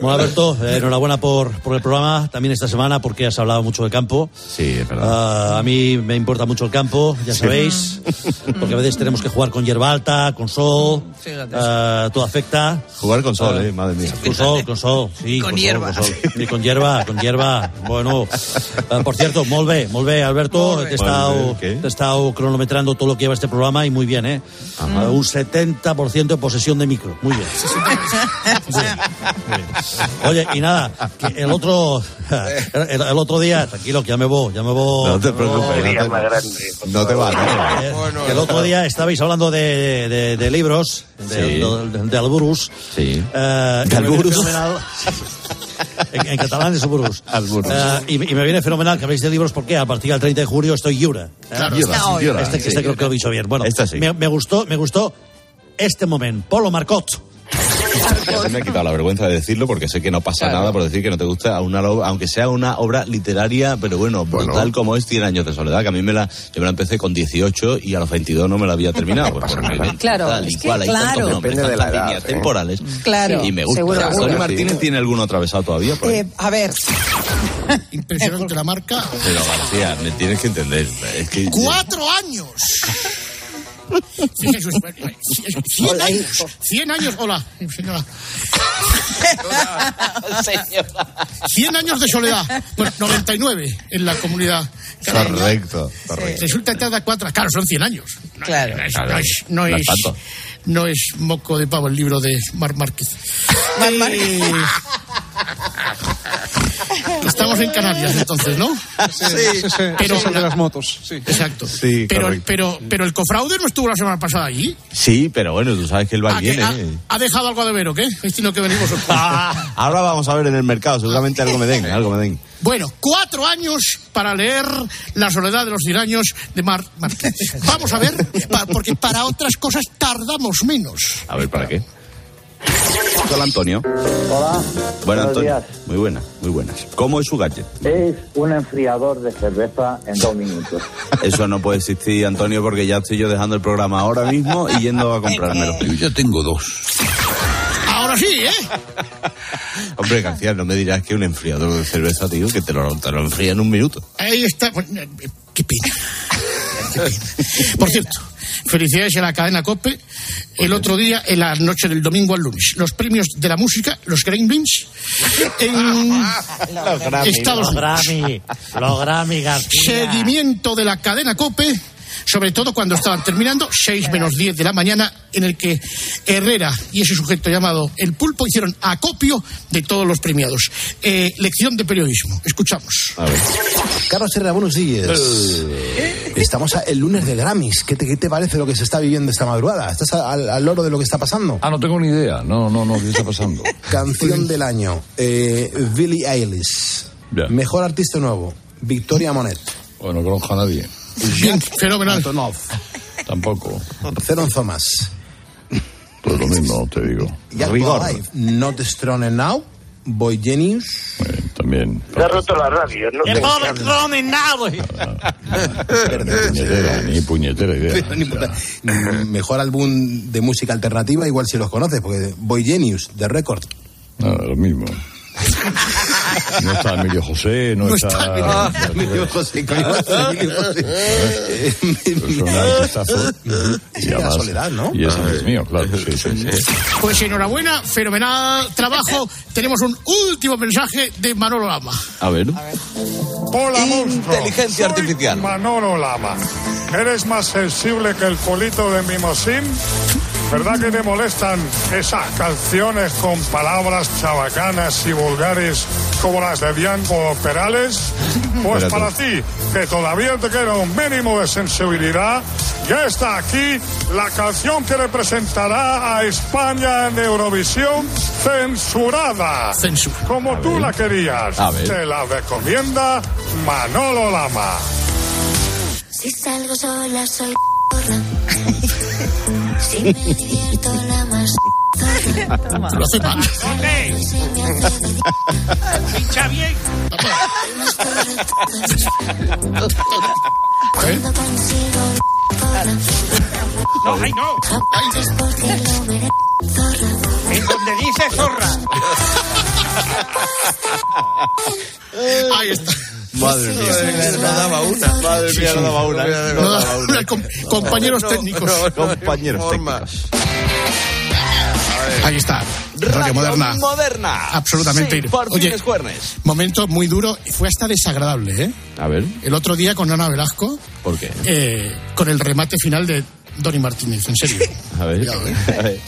Bueno, Alberto, eh, enhorabuena por, por el programa, también esta semana, porque has hablado mucho del campo. Sí, es verdad. Ah, a mí me importa mucho el campo, ya sabéis, porque a veces tenemos que jugar con hierba alta, con sol, Fíjate. ah, todo afecta. Jugar con sol, Ah, eh, madre mía. Con sol, con sol, sí. Con hierba. sol. Y con hierba, con hierba. Bueno, por cierto, molt bé, Alberto. Te he estado cronometrando todo lo que lleva este programa y muy bien, ¿eh? Eh, un 70% de posesión de micro. Muy bien. Muy bien, muy bien. Oye, y nada, que el otro, el, el otro día, tranquilo, que ya me voy, ya me voy. No te preocupes, no más te, grande. no te vas, no te vas. Que el otro día estabais hablando de, de- de libros, de, Sí. de- de Alburus. Sí. Eh, y ¿De me viene Alburus? En, en catalán es Alburus. Alburus. Eh, y, y me viene fenomenal que habléis de libros porque a partir del 30 de julio estoy Yura. llora, Este, sí. este creo que lo he dicho bien. Bueno, sí. me, me gustó, me gustó este momento. Polo Marcot. Ya se me ha quitado la vergüenza de decirlo porque sé que no pasa nada por decir que no te gusta una aunque sea una obra literaria, pero bueno, brutal como es 100 años de soledad, que a mí me la, yo me la empecé con 18 y a los 22 no me la había terminado. pues, porque me- Claro, tal y es que cual, hay claro. tantos nombres, Depende de la tantas edad, líneas ¿eh? temporales. Claro, Y me gusta. seguro. Martínez tiene alguno atravesado todavía. por ahí. Eh, a ver, Impresionante la marca. Pero García, me tienes que entender. Es que ¡Cuatro años! Años. Cien años. Hola, señora. Años de soledad. Bueno, 99 en la comunidad. correcto, correcto. Resulta que tarda cuatro. Claro, son 100 años. No, Claro. No es, no es, no No es, tanto. no es moco de pavo el libro de Mar Márquez. Mar Márquez. Estamos en Canarias entonces, ¿no? Sí, sí, sí, Pero de la- las motos. Sí. Exacto. Sí, pero, correcto. pero, pero el cofraude no estuvo la semana pasada allí. Sí, pero bueno, tú sabes que él va ha, ¿eh? ha dejado algo de ver o qué? Que venimos. Ah, Ahora vamos a ver en el mercado, seguramente algo me den, algo me den. Bueno, cuatro años para leer La soledad de los tiraños de Mar. Vamos a ver, porque para otras cosas tardamos menos. A ver, ¿para qué? Hola, Antonio. Hola. Bueno, buenos Antonio. días. Muy buenas, muy buenas. ¿Cómo es su gadget? Es un enfriador de cerveza en dos minutos. Eso no puede existir, Antonio, porque ya estoy yo dejando el programa ahora mismo y yendo a comprármelo. Yo ya tengo dos. Ahora sí, ¿eh? Hombre, García, no me dirás que un enfriador de cerveza, tío, que te lo, te lo enfría en un minuto. Ahí está. Pues, eh, Qué pena. Qué pena. Por cierto, felicidades a la cadena COPE. El otro día, en la noche del domingo al lunes, los premios de la música, los Gremlins, en Estados Los Unidos. Grammy, los Grammy, García. Seguimiento de la cadena COPE, sobre todo cuando estaban terminando, 6 menos 10 de la mañana, en el que Herrera y ese sujeto llamado El Pulpo hicieron acopio de todos los premiados. Eh, lección de periodismo. Escuchamos. Carlos Herrera, buenos días. Estamos a- el lunes de Grammys. ¿Qué te, qué te parece lo que se está viviendo esta madrugada? ¿Estás al, al loro de lo que está pasando? Ah, no tengo ni idea. No, no, no, ¿qué está pasando? Canción del año. Eh, Billie Eilish. Ya. Mejor artista nuevo. Victoria Monet. Bueno, no conozco a nadie. Fenomenal. Antonov. Tampoco. Zeron Thomas. Pues lo mismo, te digo. Jack Alive. Not Strong Now. Boy Genius. También. Se ha roto la radio, no ¡Qué sé. pobre Cronin, nada, Puñetera, ni puñetera idea. Mejor álbum de música alternativa, igual si los conoces, porque Boy Genius, de Record. No, lo mismo. No está Emilio José, no, No está. está Emilio- Ah, Emilio José, coño, a Emilio José. Es además- soledad, ¿no? Y ese es mío, claro. Sí, sí, sí. Pues enhorabuena, fenomenal trabajo. Tenemos un último mensaje de Manolo Lama. A ver. Hola, Inteligencia monstruo. Soy artificial. Manolo Lama. ¿Eres más sensible que el culito de Mimosín? ¿Verdad que te molestan esas canciones con palabras chabacanas y vulgares como las de Bianco Perales? Pues Espérate. para ti, que todavía te queda un mínimo de sensibilidad, ya está aquí la canción que representará a España en Eurovisión censurada. Como tú la querías. A ver. Te la recomienda Manolo Lama. Si salgo sola soy porra. Si me divierto la más zorra. Lo hace mal. Pincha bien. Porra. No, ay, no. En donde dice zorra. Ahí está. Madre mía. No daba una. Madre mía, no daba una. ¿eh? No daba una. Com- compañeros técnicos. Compañeros técnicos. Ahí está. Radio Moderna. Moderna. Absolutamente. Sí, por Oye, momento muy duro y fue hasta desagradable, ¿eh? A ver, El otro día con Ana Velasco, ¿por qué? eh, con el remate final de Donny Martínez, en serio. A ver. A ver.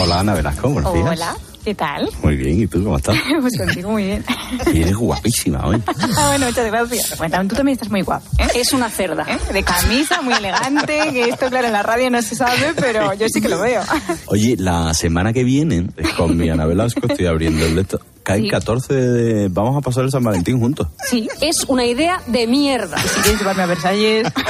Hola, Ana Velasco, buenos días. Hola, ¿qué tal? Muy bien, ¿y tú cómo estás? Pues contigo muy bien. Y eres guapísima hoy. Ah, bueno, muchas gracias. Bueno, tú también estás muy guapo. ¿eh? Es una cerda. De camisa, muy elegante, que esto, claro, en la radio no se sabe, pero yo sí que lo veo. Oye, la semana que viene, con mi Ana Velasco, estoy abriendo el lecto. Cae el Sí. 14 de... Vamos a pasar el San Valentín juntos. Sí, es una idea de mierda. Si quieres llevarme a Versalles.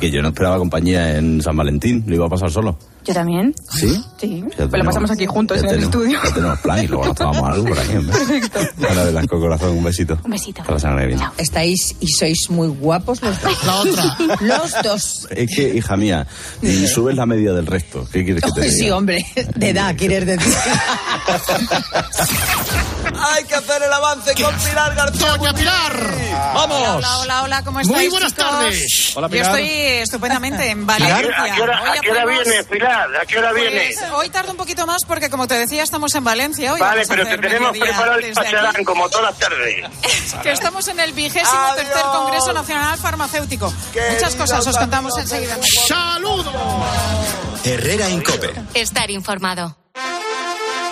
Que yo no esperaba compañía en San Valentín, lo iba a pasar solo. Yo también. ¿Sí? Sí. Pues lo pasamos aquí juntos ya en el tenemos- estudio. Ya tenemos plan y luego nos tomamos algo por aquí, hombre. Ana Velasco, corazón, un besito. Un besito. Hasta la semana que viene. Estáis y sois muy guapos los dos. La otra. Los dos. Es que, hija mía, y subes la media del resto. ¿Qué quieres que te diga? Sí, hombre, de edad, quieres decir. Hay que hacer el avance con Pilar García. ¡Doña Pilar! ¡Vamos! Hola, hola, hola, ¿cómo estáis? Muy buenas chicos? tardes. Yo estoy estupendamente en Valencia. ¿A qué hora, a qué hora- a qué hora viene, ¿A qué hora viene? Pues, hoy tardo un poquito más porque, como te decía, estamos en Valencia hoy. Vale, pero te tenemos preparado el pacharán como todas las tardes. Que estamos en el vigésimo tercer Congreso Nacional Farmacéutico. Muchas cosas os contamos enseguida. ¡Saludos! Herrera Incope. Estar informado.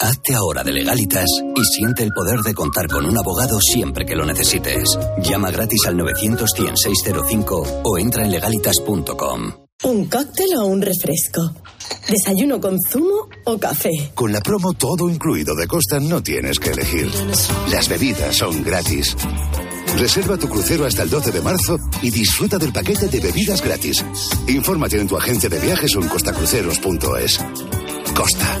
Hazte ahora de legalitas y siente el poder de contar con un abogado siempre que lo necesites. Llama gratis al 900 605 o entra en legalitas.com. ¿Un cóctel o un refresco? ¿Desayuno con zumo o café? Con la promo todo incluido de Costa no tienes que elegir. Las bebidas son gratis. Reserva tu crucero hasta el 12 de marzo y disfruta del paquete de bebidas gratis. Infórmate en tu agencia de viajes o en costacruceros.es. Costa.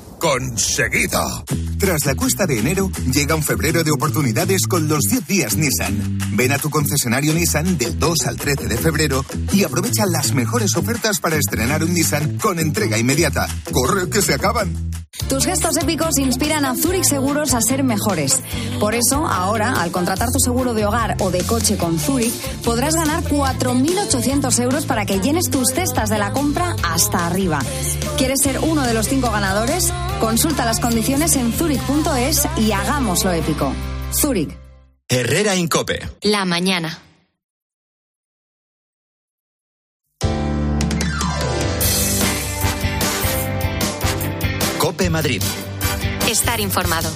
conseguido. Tras la cuesta de enero, llega un febrero de oportunidades con los 10 días Nissan. Ven a tu concesionario Nissan del 2 al 13 de febrero y aprovecha las mejores ofertas para estrenar un Nissan con entrega inmediata. ¡Corre, que se acaban! Tus gestos épicos inspiran a Zurich Seguros a ser mejores. Por eso, ahora, al contratar tu seguro de hogar o de coche con Zurich, podrás ganar 4.800 euros para que llenes tus cestas de la compra hasta arriba. ¿Quieres ser uno de los cinco ganadores? Consulta las condiciones en zurich.es y hagámoslo épico. Zurich. Herrera Incope. La mañana. Cope Madrid. Estar informado.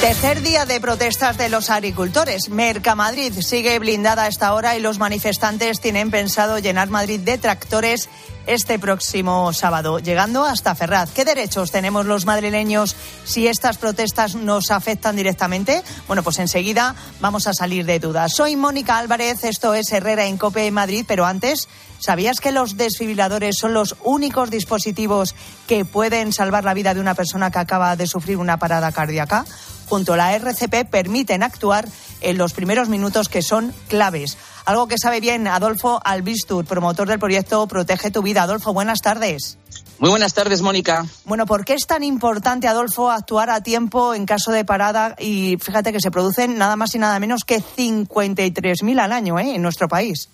Tercer día de protestas de los agricultores. Mercamadrid sigue blindada a esta hora y los manifestantes tienen pensado llenar Madrid de tractores este próximo sábado, llegando hasta Ferraz. ¿Qué derechos tenemos los madrileños si estas protestas nos afectan directamente? Bueno, pues enseguida vamos a salir de dudas. Soy Mónica Álvarez, esto es Herrera en Cope Madrid, pero antes, ¿sabías que los desfibriladores son los únicos dispositivos que pueden salvar la vida de una persona que acaba de sufrir una parada cardíaca? Junto a la RCP permiten actuar en los primeros minutos que son claves. Algo que sabe bien Adolfo Albistur, promotor del proyecto Protege tu vida. Adolfo, buenas tardes. Muy buenas tardes, Mónica. Bueno, ¿por qué es tan importante, Adolfo, actuar a tiempo en caso de parada? Y fíjate que se producen nada más y nada menos que 53.000 al año ¿eh? en nuestro país.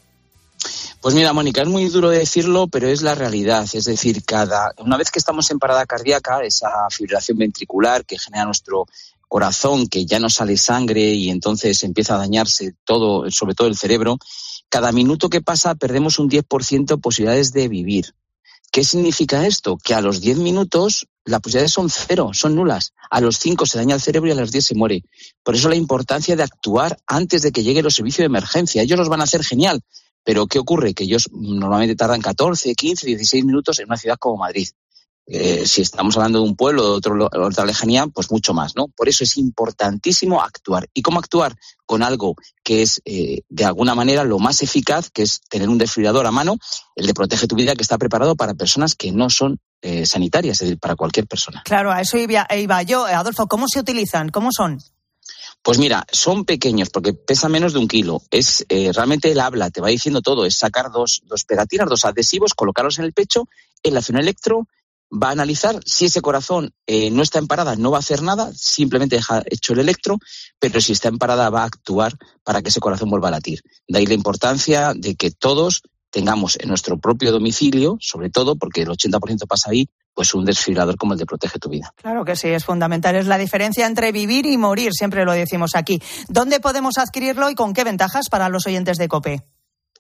Pues mira, Mónica, es muy duro decirlo, pero es la realidad. Es decir, cada una vez que estamos en parada cardíaca, esa fibrilación ventricular que genera nuestro corazón, que ya no sale sangre y entonces empieza a dañarse todo, sobre todo el cerebro, cada minuto que pasa perdemos un 10% posibilidades de vivir. ¿Qué significa esto? Que a los 10 minutos las posibilidades son cero, son nulas. A los 5 se daña el cerebro y a los 10 se muere. Por eso la importancia de actuar antes de que lleguen los servicios de emergencia. Ellos los van a hacer genial, pero ¿qué ocurre? Que ellos normalmente tardan 14, 15, 16 minutos en una ciudad como Madrid. Eh, si estamos hablando de un pueblo, de otro, otra lejanía, pues mucho más, ¿no? Por eso es importantísimo actuar. ¿Y cómo actuar? Con algo que es, eh, de alguna manera, lo más eficaz, que es tener un desfibrilador a mano, el de Protege tu Vida, que está preparado para personas que no son eh, sanitarias, es decir, para cualquier persona. Claro, a eso iba, iba yo. Adolfo, ¿cómo se utilizan? ¿Cómo son? Pues mira, son pequeños porque pesa menos de un kilo. Es realmente el habla, te va diciendo todo. Es sacar dos, dos pegatinas, dos adhesivos, colocarlos en el pecho, el un electro va a analizar si ese corazón eh, no está en parada, no va a hacer nada, simplemente deja hecho el electro, pero si está en parada va a actuar para que ese corazón vuelva a latir. De ahí la importancia de que todos tengamos en nuestro propio domicilio, sobre todo porque el 80% pasa ahí, pues un desfibrilador como el de Protege tu Vida. Claro que sí, es fundamental. Es la diferencia entre vivir y morir, siempre lo decimos aquí. ¿Dónde podemos adquirirlo y con qué ventajas para los oyentes de COPE?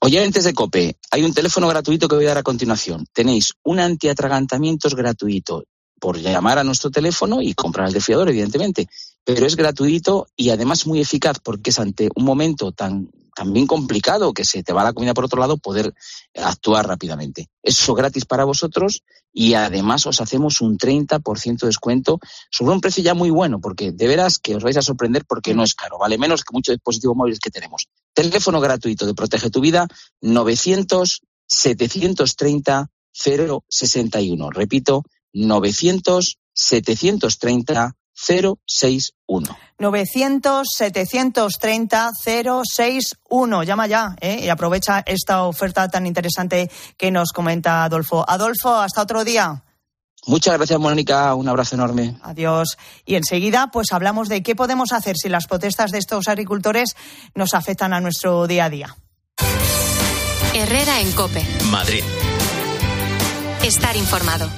Oyentes de COPE, hay un teléfono gratuito que voy a dar a continuación. Tenéis un antiatragantamientos gratuito por llamar a nuestro teléfono y comprar el desfiador, evidentemente. Pero es gratuito y además muy eficaz porque es ante un momento tan también complicado que se te va la comida por otro lado poder actuar rápidamente. Eso gratis para vosotros y además os hacemos un 30% de descuento sobre un precio ya muy bueno porque de veras que os vais a sorprender porque no es caro, vale menos que muchos dispositivos móviles que tenemos. Teléfono gratuito de Protege tu Vida 900 730 061. Repito, 900 730 061. 900-730-061. Llama ya ¿eh? y aprovecha esta oferta tan interesante que nos comenta Adolfo. Adolfo, hasta otro día. Muchas gracias, Mónica. Un abrazo enorme. Adiós. Y enseguida, pues hablamos de qué podemos hacer si las protestas de estos agricultores nos afectan a nuestro día a día. Herrera en Cope. Madrid. Estar informado.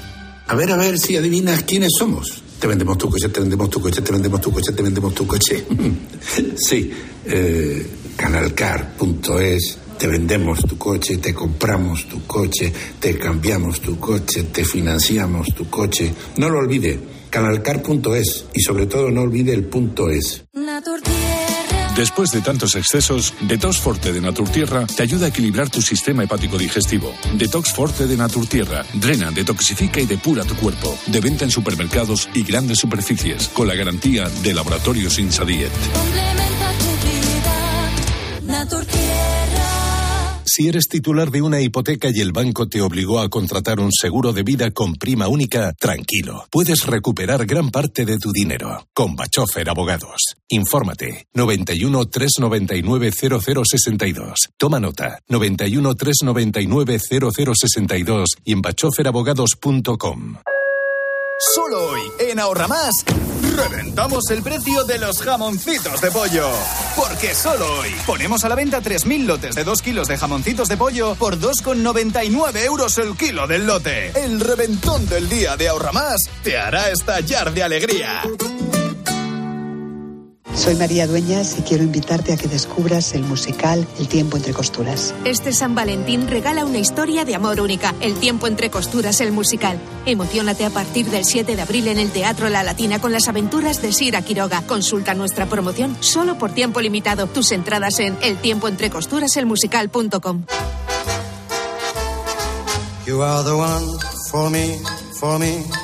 A ver, a ver si adivinas quiénes somos. Te vendemos tu coche, te vendemos tu coche, te vendemos tu coche, te vendemos tu coche. sí, eh, canalcar.es. Te vendemos tu coche, te compramos tu coche, te cambiamos tu coche, te financiamos tu coche. No lo olvide, canalcar.es y sobre todo no olvide el punto es. Después de tantos excesos, Detox Forte de Naturtierra te ayuda a equilibrar tu sistema hepático digestivo. Detox Forte de Naturtierra drena, detoxifica y depura tu cuerpo. De venta en supermercados y grandes superficies, con la garantía de Laboratorios Insadiet. Si eres titular de una hipoteca y el banco te obligó a contratar un seguro de vida con prima única, tranquilo. Puedes recuperar gran parte de tu dinero. Con Bachofer Abogados. Infórmate. 91 399 0062. Toma nota. 91 399 0062 y en bachoferabogados.com. Solo hoy, en Ahorra Más, reventamos el precio de los jamoncitos de pollo. Porque solo hoy ponemos a la venta 3.000 lotes de 2 kilos de jamoncitos de pollo por 2,99 euros el kilo del lote. El reventón del día de Ahorra Más te hará estallar de alegría. Soy María Dueñas y quiero invitarte a que descubras el musical El tiempo entre costuras. Este San Valentín regala una historia de amor única, El tiempo entre costuras, el musical. Emocionate a partir del 7 de abril en el Teatro La Latina con las aventuras de Sira Quiroga. Consulta nuestra promoción solo por tiempo limitado. Tus entradas en eltiempoentrecosturaselmusical.com. You are the one for me, for me, for me,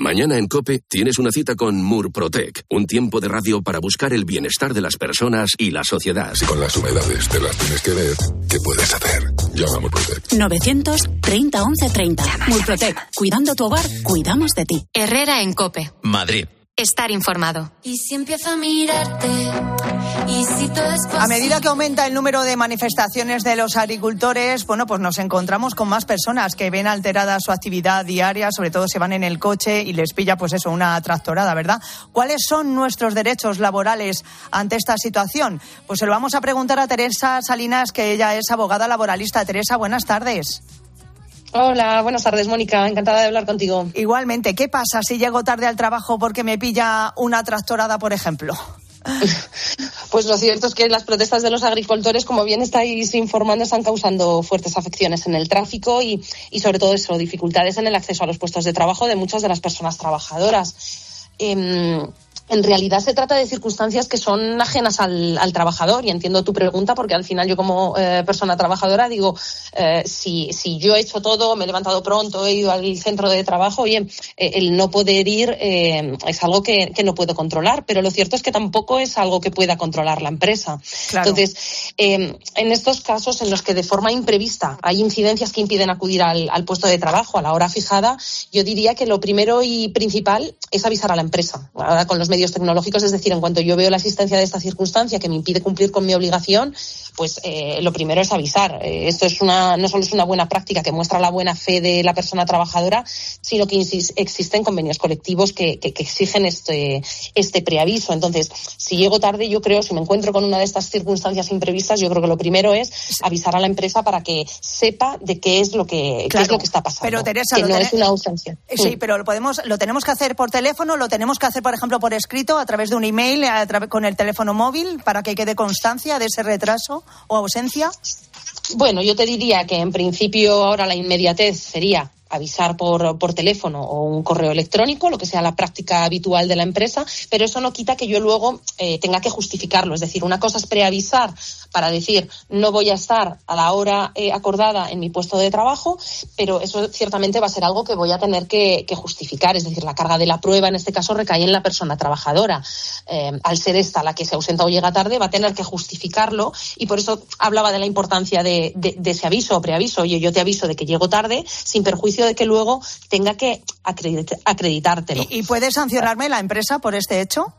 Mañana en Cope tienes una cita con Murprotec, un tiempo de radio para buscar el bienestar de las personas y la sociedad. Si con las humedades te las tienes que ver, ¿qué puedes hacer? Llama a Murprotec. 930 11 30. Murprotec. Cuidando tu hogar, cuidamos de ti. Herrera en Cope. Madrid. Estar informado. Y si empiezo a mirarte, A medida que aumenta el número de manifestaciones de los agricultores, bueno, pues nos encontramos con más personas que ven alterada su actividad diaria, sobre todo se van en el coche y les pilla, pues eso, una tractorada, ¿verdad? ¿Cuáles son nuestros derechos laborales ante esta situación? Pues se lo vamos a preguntar a Teresa Salinas, que ella es abogada laboralista. Teresa, buenas tardes. Hola, buenas tardes, Mónica. Encantada de hablar contigo. Igualmente, ¿qué pasa si llego tarde al trabajo porque me pilla una tractorada, por ejemplo? Pues lo cierto es que las protestas de los agricultores, como bien estáis informando, están causando fuertes afecciones en el tráfico y, y sobre todo eso, dificultades en el acceso a los puestos de trabajo de muchas de las personas trabajadoras. Em, en realidad se trata de circunstancias que son ajenas al, al trabajador y entiendo tu pregunta porque al final yo como eh, persona trabajadora digo, eh, si, si yo he hecho todo, me he levantado pronto, he ido al centro de trabajo, oye, eh, el no poder ir eh, es algo que, que, no puedo controlar, pero lo cierto es que tampoco es algo que pueda controlar la empresa. Claro. Entonces, en estos casos en los que de forma imprevista hay incidencias que impiden acudir al, al puesto de trabajo a la hora fijada, yo diría que lo primero y principal es avisar a la empresa. Ahora con los medios tecnológicos, es decir, en cuanto yo veo la existencia de esta circunstancia que me impide cumplir con mi obligación, pues eh, lo primero es avisar. Eh, esto es una, no solo es una buena práctica que muestra la buena fe de la persona trabajadora, sino que existen convenios colectivos que, que, que exigen este, este preaviso. Entonces, si llego tarde, yo creo, si me encuentro con una de estas circunstancias imprevistas, yo creo que lo primero es avisar a la empresa para que sepa de qué es lo que, Claro. qué es lo que está pasando. Pero Teresa, que lo no tene- es una ausencia. Sí, Mm. pero lo podemos, lo tenemos que hacer por teléfono, lo tenemos que hacer, por ejemplo, por escrito, a través de un email, a con el teléfono móvil, para que quede constancia de ese retraso o ausencia. Bueno, yo te diría que en principio ahora la inmediatez sería avisar por, por teléfono o un correo electrónico, lo que sea la práctica habitual de la empresa, pero eso no quita que yo luego eh, tenga que justificarlo. Es decir, una cosa es preavisar para decir no voy a estar a la hora eh, acordada en mi puesto de trabajo, pero eso ciertamente va a ser algo que voy a tener que, justificar. Es decir, la carga de la prueba en este caso recae en la persona trabajadora. Eh, al ser esta la que se ausenta o llega tarde, va a tener que justificarlo y por eso hablaba de la importancia de, ese aviso o preaviso. Oye, yo te aviso de que llego tarde sin perjuicio de que luego tenga que acreditártelo. ¿Y, puede sancionarme la empresa por este hecho?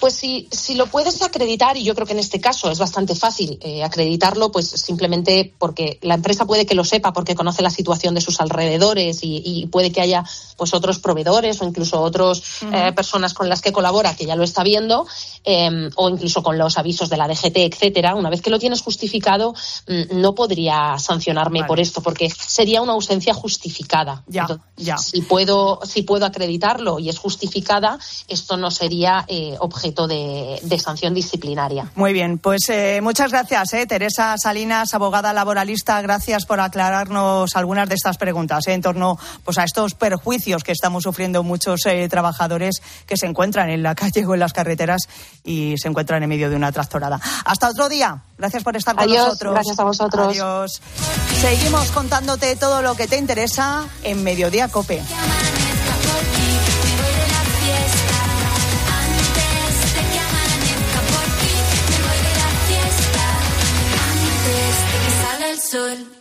Pues si, si lo puedes acreditar, y yo creo que en este caso es bastante fácil eh, acreditarlo, pues simplemente porque la empresa puede que lo sepa porque conoce la situación de sus alrededores y, puede que haya pues otros proveedores o incluso otras eh, personas con las que colabora que ya lo está viendo em, o incluso con los avisos de la DGT, etcétera. Una vez que lo tienes justificado, mm, no podría sancionarme por esto porque sería una ausencia justificada. Ya, ya. Si puedo, si puedo acreditarlo y es justificada, esto no sería eh, objeto de, sanción disciplinaria. Muy bien, pues eh, muchas gracias, eh, Teresa Salinas, abogada laboralista. Gracias por aclararnos algunas de estas preguntas eh, en torno pues, a estos perjuicios que estamos sufriendo muchos trabajadores que se encuentran en la calle o en las carreteras y se encuentran en medio de una tractorada. Hasta otro día. Gracias por estar con nosotros. Gracias a vosotros. Adiós. Seguimos contándote todo lo que te interesa en Mediodía Cope. sol.